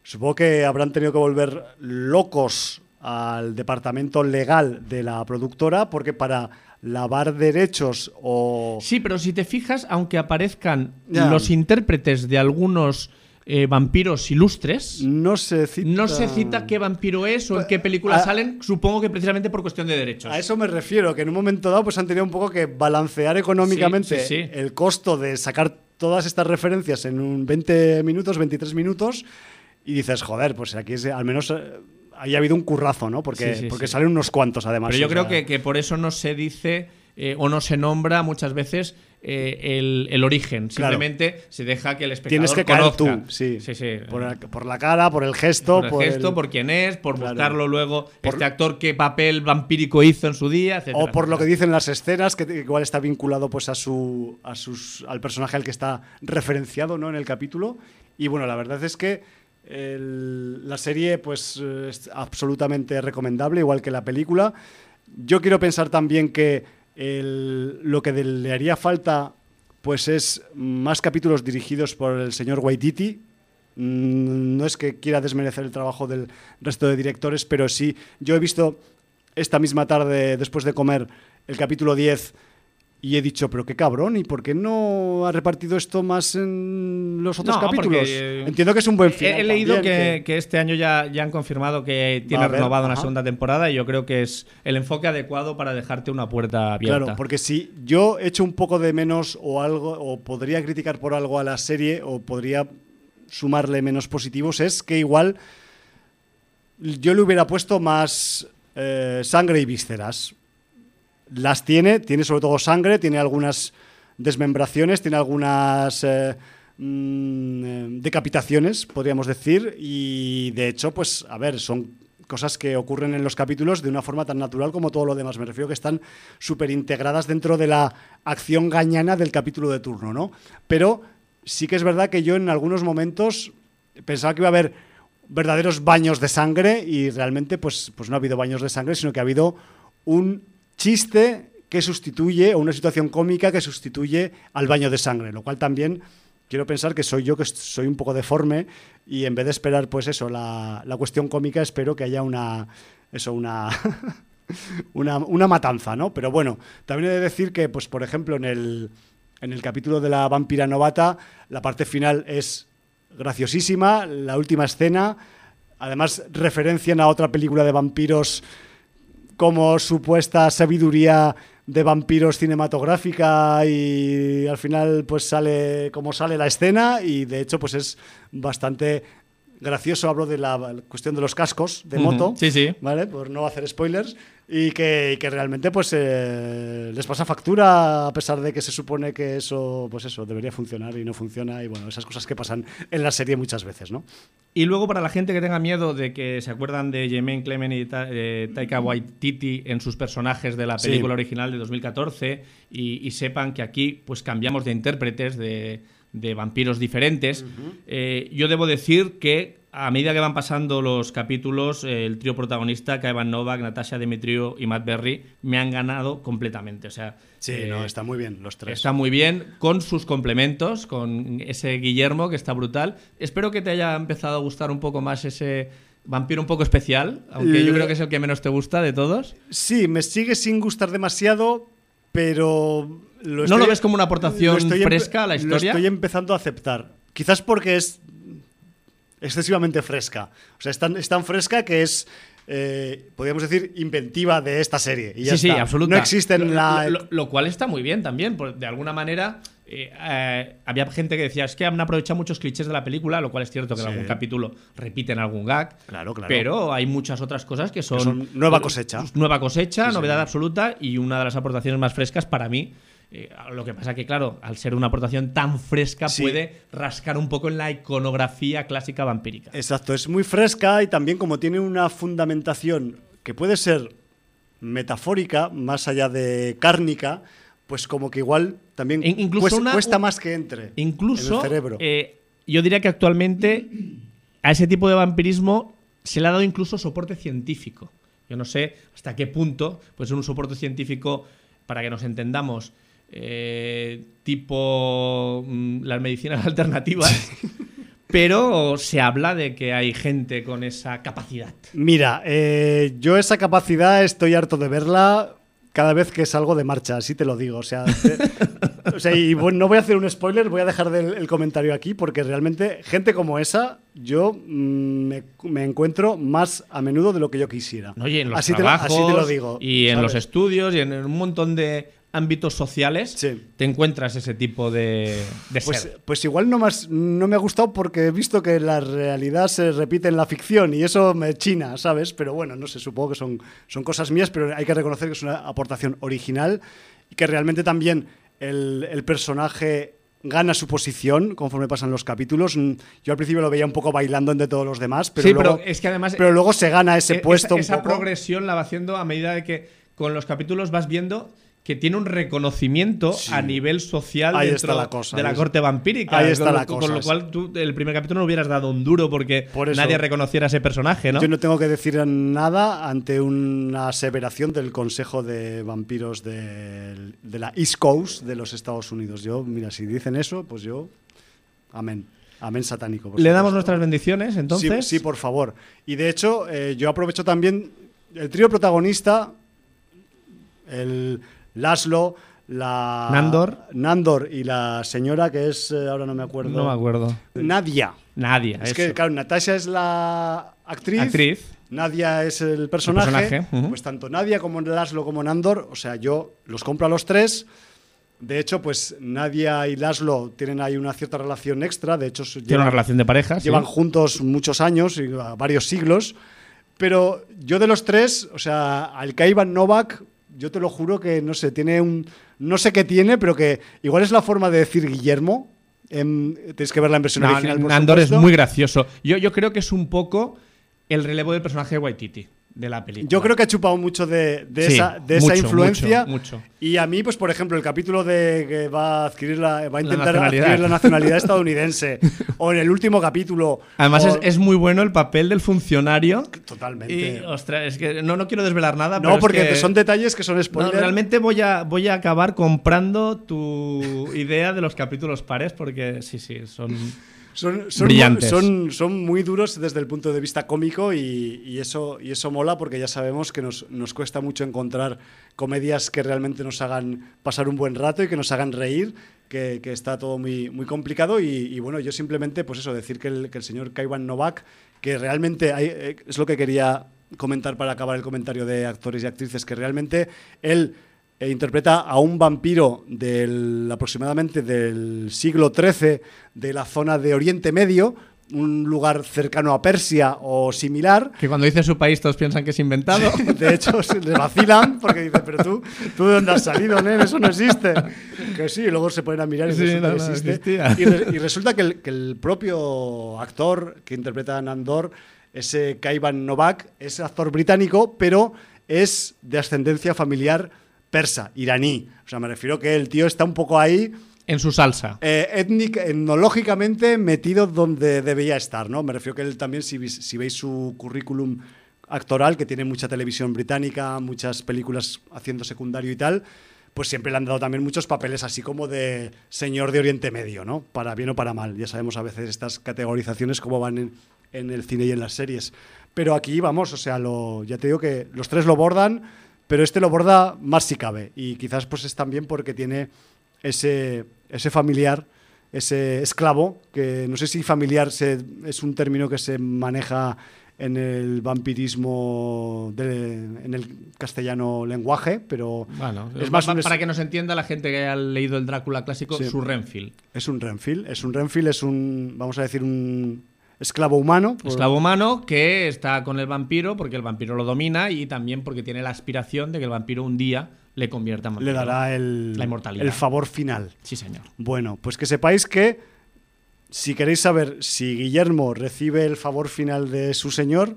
Speaker 2: supongo que habrán tenido que volver locos al departamento legal de la productora, porque para lavar derechos o...
Speaker 3: Sí, pero si te fijas, aunque aparezcan los intérpretes de algunos eh, vampiros ilustres,
Speaker 2: No se cita...
Speaker 3: no se cita qué vampiro es o en qué película
Speaker 2: a-
Speaker 3: salen, supongo que precisamente por cuestión de derechos.
Speaker 2: A eso me refiero, que en un momento dado pues han tenido un poco que balancear económicamente
Speaker 3: Sí, sí, sí.
Speaker 2: el costo de sacar todas estas referencias en un 20 minutos, 23 minutos, y dices, joder, pues aquí es- al menos eh, ahí ha habido un currazo, ¿no? Porque,
Speaker 3: Sí, sí,
Speaker 2: porque
Speaker 3: sí.
Speaker 2: salen unos cuantos además.
Speaker 3: Pero yo creo
Speaker 2: sea,
Speaker 3: que, que por eso no se dice eh, o no se nombra muchas veces eh, el, el origen.
Speaker 2: Claro.
Speaker 3: Simplemente se deja que el espectador
Speaker 2: Tienes que caer
Speaker 3: conozca.
Speaker 2: tú, sí.
Speaker 3: sí, sí.
Speaker 2: Por, la, por la cara, por el gesto,
Speaker 3: por el gesto,
Speaker 2: el-
Speaker 3: por quién es, por
Speaker 2: Claro.
Speaker 3: buscarlo luego,
Speaker 2: Por-
Speaker 3: este actor qué papel vampírico hizo en su día, etcétera,
Speaker 2: O por lo que dicen las escenas, que igual está vinculado pues a su, a sus, al personaje al que está referenciado ¿no? en el capítulo. Y bueno, la verdad es que la serie pues eh, es absolutamente recomendable, igual que la película. Yo quiero pensar también que lo que le haría falta pues es más capítulos dirigidos por el señor Waititi. Mm, No es que quiera desmerecer el trabajo del resto de directores, pero sí, yo he visto esta misma tarde, después de comer, el capítulo 10 y he dicho, pero qué cabrón, ¿y por qué no ha repartido esto más en los otros
Speaker 3: No,
Speaker 2: capítulos? Entiendo que es un buen final.
Speaker 3: he leído
Speaker 2: también,
Speaker 3: que, que este año ya, ya han confirmado que tiene
Speaker 2: haber,
Speaker 3: renovado una segunda temporada y yo creo que es el enfoque adecuado para dejarte una puerta abierta.
Speaker 2: Claro, porque si yo echo un poco de menos o algo, o podría criticar por algo a la serie, o podría sumarle menos positivos, es que igual yo le hubiera puesto más eh, sangre y vísceras. Las tiene, tiene sobre todo sangre, tiene algunas desmembraciones, tiene algunas eh, mm, decapitaciones, podríamos decir, y de hecho, pues, a ver, son cosas que ocurren en los capítulos de una forma tan natural como todo lo demás. Me refiero que están súper integradas dentro de la acción gañana del capítulo de turno, ¿no? Pero sí que es verdad que yo en algunos momentos pensaba que iba a haber verdaderos baños de sangre y realmente pues, pues no ha habido baños de sangre, sino que ha habido un chiste que sustituye, o una situación cómica que sustituye al baño de sangre, lo cual también quiero pensar que soy yo que soy un poco deforme y en vez de esperar pues eso, la, la cuestión cómica, espero que haya una, eso, una... Una, una matanza, ¿no? Pero bueno, también he de decir que, pues, por ejemplo, en el, en el capítulo de la vampira novata, la parte final es graciosísima, la última escena, además referencian a otra película de vampiros como supuesta sabiduría de vampiros cinematográfica y al final pues sale como sale la escena y de hecho pues es bastante gracioso, hablo de la cuestión de los cascos de moto,
Speaker 3: sí, sí.
Speaker 2: ¿vale? Por no hacer spoilers, y que, y que realmente pues eh, les pasa factura a pesar de que se supone que eso, pues eso, debería funcionar y no funciona, y bueno, esas cosas que pasan en la serie muchas veces, ¿no?
Speaker 3: Y luego para la gente que tenga miedo de que se acuerdan de Jemaine Clement y Ta- eh, Taika Waititi en sus personajes de la
Speaker 2: Sí.
Speaker 3: película original de 2014 y, y sepan que aquí pues cambiamos de intérpretes de, de vampiros diferentes. Eh, yo debo decir que a medida que van pasando los capítulos, eh, el trío protagonista, Kaivan Novak, Natasha Dimitriou y Matt Berry, me han ganado completamente. O sea,
Speaker 2: Sí,
Speaker 3: eh,
Speaker 2: no, está muy bien los tres.
Speaker 3: Está muy bien, con sus complementos, con ese Guillermo que está brutal. Espero que te haya empezado a gustar un poco más ese vampiro un poco especial, aunque yo
Speaker 2: Le-
Speaker 3: creo que es el que menos te gusta de todos.
Speaker 2: Sí, me sigue sin gustar demasiado, pero... Lo
Speaker 3: ¿No lo ves como una aportación fresca a la historia?
Speaker 2: Lo estoy empezando a aceptar. Quizás porque es excesivamente fresca. O sea, es tan, es tan fresca que es, eh, podríamos decir, inventiva de esta serie. Y ya
Speaker 3: sí, sí, absoluta.
Speaker 2: No existen
Speaker 3: Lo-
Speaker 2: la...
Speaker 3: Lo, lo cual está muy bien también, porque de alguna manera eh, eh, había gente que decía es que han aprovechado muchos clichés de la película, lo cual es cierto que en algún capítulo repiten algún gag.
Speaker 2: Claro, claro.
Speaker 3: Pero hay muchas otras cosas que son,
Speaker 2: son nueva cosecha.
Speaker 3: Nueva cosecha,
Speaker 2: Sí,
Speaker 3: novedad absoluta y una de las aportaciones más frescas para mí. Eh, lo que pasa que, claro, al ser una aportación tan fresca,
Speaker 2: Sí.
Speaker 3: puede rascar un poco en la iconografía clásica vampírica.
Speaker 2: Exacto, es muy fresca y también como tiene una fundamentación que puede ser metafórica, más allá de cárnica, pues como que igual también
Speaker 3: In- incluso
Speaker 2: cuesta,
Speaker 3: una-
Speaker 2: cuesta
Speaker 3: un-
Speaker 2: más que entre
Speaker 3: Incluso,
Speaker 2: en el cerebro.
Speaker 3: eh, yo diría que actualmente a ese tipo de vampirismo se le ha dado incluso soporte científico. Yo no sé hasta qué punto, pues un soporte científico, para que nos entendamos, eh, tipo mm, las medicinas alternativas, pero se habla de que hay gente con esa capacidad.
Speaker 2: Mira, eh, yo esa capacidad estoy harto de verla cada vez que salgo de marcha, así te lo digo. O sea, te- o sea, y bueno, no voy a hacer un spoiler, voy a dejar del- el comentario aquí porque realmente gente como esa yo mm, me, me encuentro más a menudo de lo que yo quisiera.
Speaker 3: Oye, en los
Speaker 2: así, te lo,
Speaker 3: trabajos
Speaker 2: así te lo digo.
Speaker 3: y en
Speaker 2: ¿sabes?
Speaker 3: los estudios y en un montón de ámbitos sociales
Speaker 2: Sí.
Speaker 3: te encuentras ese tipo de, de
Speaker 2: Pues,
Speaker 3: ser.
Speaker 2: pues igual no, más, no me ha gustado porque he visto que la realidad se repite en la ficción y eso me china, ¿sabes? Pero bueno, no sé, supongo que son, son cosas mías, pero hay que reconocer que es una aportación original y que realmente también el, el personaje gana su posición conforme pasan los capítulos. Mm, Yo al principio lo veía un poco bailando entre todos los demás, pero,
Speaker 3: sí,
Speaker 2: luego,
Speaker 3: pero es que además
Speaker 2: pero luego se gana ese
Speaker 3: e-
Speaker 2: puesto
Speaker 3: esa,
Speaker 2: un
Speaker 3: esa
Speaker 2: poco.
Speaker 3: progresión la va haciendo a medida de que con los capítulos vas viendo que tiene un reconocimiento
Speaker 2: Sí.
Speaker 3: a nivel social
Speaker 2: Ahí
Speaker 3: dentro
Speaker 2: está la cosa,
Speaker 3: de la corte vampírica.
Speaker 2: ahí está
Speaker 3: con,
Speaker 2: la
Speaker 3: lo, con
Speaker 2: cosa,
Speaker 3: lo cual tú el primer capítulo no hubieras dado un duro porque
Speaker 2: Por eso-
Speaker 3: nadie reconociera ese personaje, ¿no?
Speaker 2: Yo no tengo que decir nada ante una aseveración del Consejo de Vampiros del- de, la East Coast de los Estados Unidos. Yo, mira, si dicen eso, pues yo. Amén. Amén satánico.
Speaker 3: Le damos nuestras bendiciones, entonces.
Speaker 2: Sí, sí, por favor. Y de hecho, eh, yo aprovecho también el trío protagonista, el Laszlo, la.
Speaker 3: Nandor.
Speaker 2: Nandor y la señora que es, eh, ahora no me acuerdo.
Speaker 3: No me acuerdo.
Speaker 2: Nadia.
Speaker 3: Nadie.
Speaker 2: Es
Speaker 3: eso.
Speaker 2: que, claro, Natasha es la actriz.
Speaker 3: Actriz.
Speaker 2: Nadia es el personaje.
Speaker 3: personaje.
Speaker 2: Pues tanto Nadia como Laszlo como Nandor, o sea, yo los compro a los tres. De hecho, pues Nadia y Laszlo tienen ahí una cierta relación extra. De hecho, se
Speaker 3: Tiene una
Speaker 2: llevan-
Speaker 3: relación de pareja. sí.
Speaker 2: llevan juntos muchos años, y varios siglos. Pero yo de los tres, o sea, al Kaivan Novak, yo te lo juro que, no sé, tiene un... No sé qué tiene, pero que igual es la forma de decir Guillermo. Em, tienes que ver la en versión
Speaker 3: No,
Speaker 2: original, por
Speaker 3: Nandor es muy gracioso. Yo, yo creo que es un poco el relevo del personaje de Waititi, de la película.
Speaker 2: Yo creo que ha chupado mucho de, de
Speaker 3: Sí,
Speaker 2: esa, de
Speaker 3: mucho,
Speaker 2: esa influencia.
Speaker 3: mucho, mucho.
Speaker 2: Y a mí, pues, por ejemplo, el capítulo de que va a adquirir la, va a intentar adquirir la nacionalidad estadounidense. o en el último capítulo.
Speaker 3: Además,
Speaker 2: o-
Speaker 3: es, es muy bueno el papel del funcionario.
Speaker 2: Totalmente.
Speaker 3: Y, ostras, es que no, no quiero desvelar nada. pero
Speaker 2: no,
Speaker 3: es
Speaker 2: porque
Speaker 3: que-
Speaker 2: son detalles que son
Speaker 3: No,
Speaker 2: spoilers.
Speaker 3: realmente voy a, voy a acabar comprando tu idea de los capítulos pares, porque sí, sí, son.
Speaker 2: Son, son,
Speaker 3: Brillantes.
Speaker 2: Muy, son, son muy duros desde el punto de vista cómico y, y eso, y eso mola porque ya sabemos que nos, nos cuesta mucho encontrar comedias que realmente nos hagan pasar un buen rato y que nos hagan reír, que, que está todo muy, muy complicado y, y bueno, yo simplemente, pues eso, decir que el, que el señor Kaiwan Novak, que realmente hay- eh, es lo que quería comentar para acabar el comentario de actores y actrices, que realmente él e interpreta a un vampiro del aproximadamente del siglo XIII de la zona de Oriente Medio, un lugar cercano a Persia o similar.
Speaker 3: Que cuando dice su país todos piensan que es inventado.
Speaker 2: De hecho, se le vacilan porque dicen, pero tú, ¿tú de dónde has salido, nen? Eso no existe. Que sí, y luego se ponen a mirar y
Speaker 3: Sí,
Speaker 2: resulta
Speaker 3: no,
Speaker 2: que
Speaker 3: no,
Speaker 2: existe.
Speaker 3: existía.
Speaker 2: y, re- y resulta que el, que el propio actor que interpreta a Nandor, ese Kaivan Novak, es actor británico, pero es de ascendencia familiar persa, iraní. O sea, me refiero que el tío está un poco ahí
Speaker 3: En su salsa.
Speaker 2: eh, étnic- etnológicamente metido donde debía estar, ¿no? Me refiero que él también, si, si veis su currículum actoral, que tiene mucha televisión británica, muchas películas haciendo secundario y tal, pues siempre le han dado también muchos papeles así como de señor de Oriente Medio, ¿no? Para bien o para mal. Ya sabemos a veces estas categorizaciones cómo van en, en el cine y en las series. Pero aquí vamos, o sea, lo, ya te digo que los tres lo bordan, pero este lo borda más si cabe. Y quizás pues es también porque tiene ese, ese familiar, ese esclavo, que no sé si familiar se- es un término que se maneja en el vampirismo, de- en el castellano lenguaje, pero
Speaker 3: Bueno,
Speaker 2: es más un es-
Speaker 3: para que nos entienda la gente que ha leído el Drácula clásico,
Speaker 2: Sí.
Speaker 3: su Renfield.
Speaker 2: es un Renfield. Es un Renfield, es un, vamos a decir, un esclavo humano. por-
Speaker 3: Esclavo humano que está con el vampiro porque el vampiro lo domina y también porque tiene la aspiración de que el vampiro un día le convierta en vampiro.
Speaker 2: le dará el,
Speaker 3: La inmortalidad.
Speaker 2: el favor final.
Speaker 3: Sí, señor.
Speaker 2: Bueno, pues que sepáis que si queréis saber si Guillermo recibe el favor final de su señor,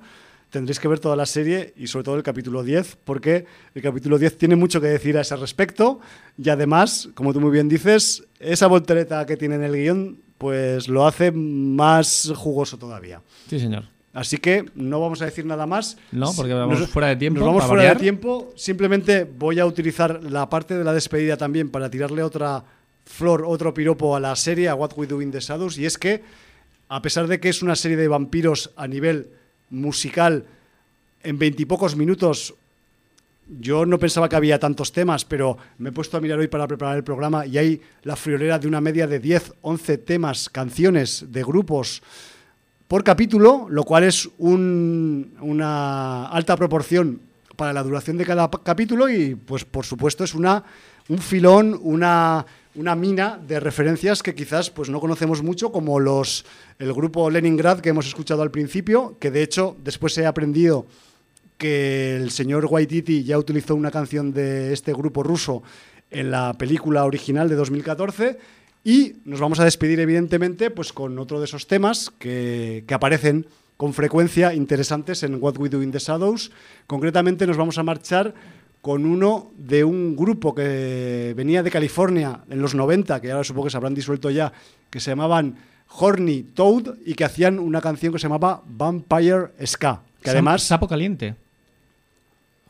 Speaker 2: tendréis que ver toda la serie y sobre todo el capítulo 10, porque el capítulo 10 tiene mucho que decir a ese respecto y además, como tú muy bien dices, esa voltereta que tiene en el guion, pues lo hace más jugoso todavía.
Speaker 3: Sí, señor.
Speaker 2: Así que no vamos a decir nada más.
Speaker 3: No, porque vamos fuera de tiempo,
Speaker 2: Nos vamos fuera
Speaker 3: variar.
Speaker 2: de tiempo. Simplemente voy a utilizar la parte de la despedida también para tirarle otra flor, otro piropo a la serie, a What We Do in the Shadows. Y es que, a pesar de que es una serie de vampiros a nivel musical, en veintipocos minutos yo no pensaba que había tantos temas, pero me he puesto a mirar hoy para preparar el programa y hay la friolera de una media de 10, 11 temas, canciones de grupos por capítulo, lo cual es un- una alta proporción para la duración de cada capítulo y pues por supuesto es una, un filón, una, una mina de referencias que quizás pues no conocemos mucho como los el grupo Leningrad que hemos escuchado al principio, que de hecho después he aprendido que el señor Waititi ya utilizó una canción de este grupo ruso en la película original de 2014 y nos vamos a despedir evidentemente pues con otro de esos temas que, que aparecen con frecuencia interesantes en What We Do in the Shadows. Concretamente nos vamos a marchar con uno de un grupo que venía de California en los 90, que ahora supongo que se habrán disuelto ya, que se llamaban Horny Toad y que hacían una canción que se llamaba Vampire Ska. Que además
Speaker 3: Sapo caliente.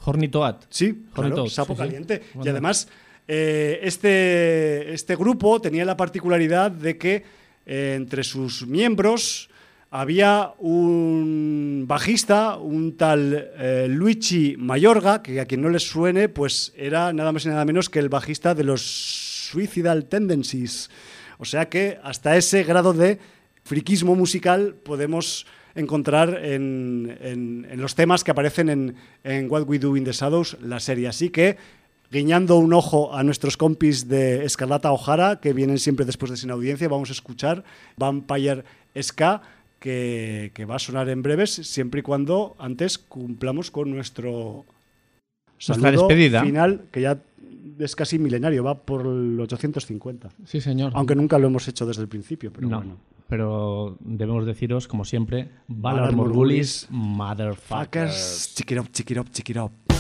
Speaker 3: Horny Toad.
Speaker 2: Sí, claro, sapo
Speaker 3: sí, sí.
Speaker 2: caliente. Y además, eh, este, este grupo tenía la particularidad de que eh, entre sus miembros había un bajista, un tal eh, Luigi Mayorga, que a quien no les suene, pues era nada más y nada menos que el bajista de los Suicidal Tendencies. O sea que hasta ese grado de friquismo musical podemos encontrar en, en- en los temas que aparecen en, en What We Do in the Shadows, la serie. Así que, guiñando un ojo a nuestros compis de Escarlata O'Hara, que vienen siempre después de Sin Audiencia, vamos a escuchar Vampire Ska, que, que va a sonar en breves, siempre y cuando antes cumplamos con nuestro
Speaker 3: Nuestra despedida.
Speaker 2: final, que ya es casi milenario, va por el 850.
Speaker 3: Sí, señor.
Speaker 2: Aunque nunca lo hemos hecho desde el principio, pero
Speaker 3: no,
Speaker 2: bueno.
Speaker 3: Pero debemos deciros, como siempre,
Speaker 2: Valor Morgulis,
Speaker 3: motherfuckers.
Speaker 2: Fuckers, check it up,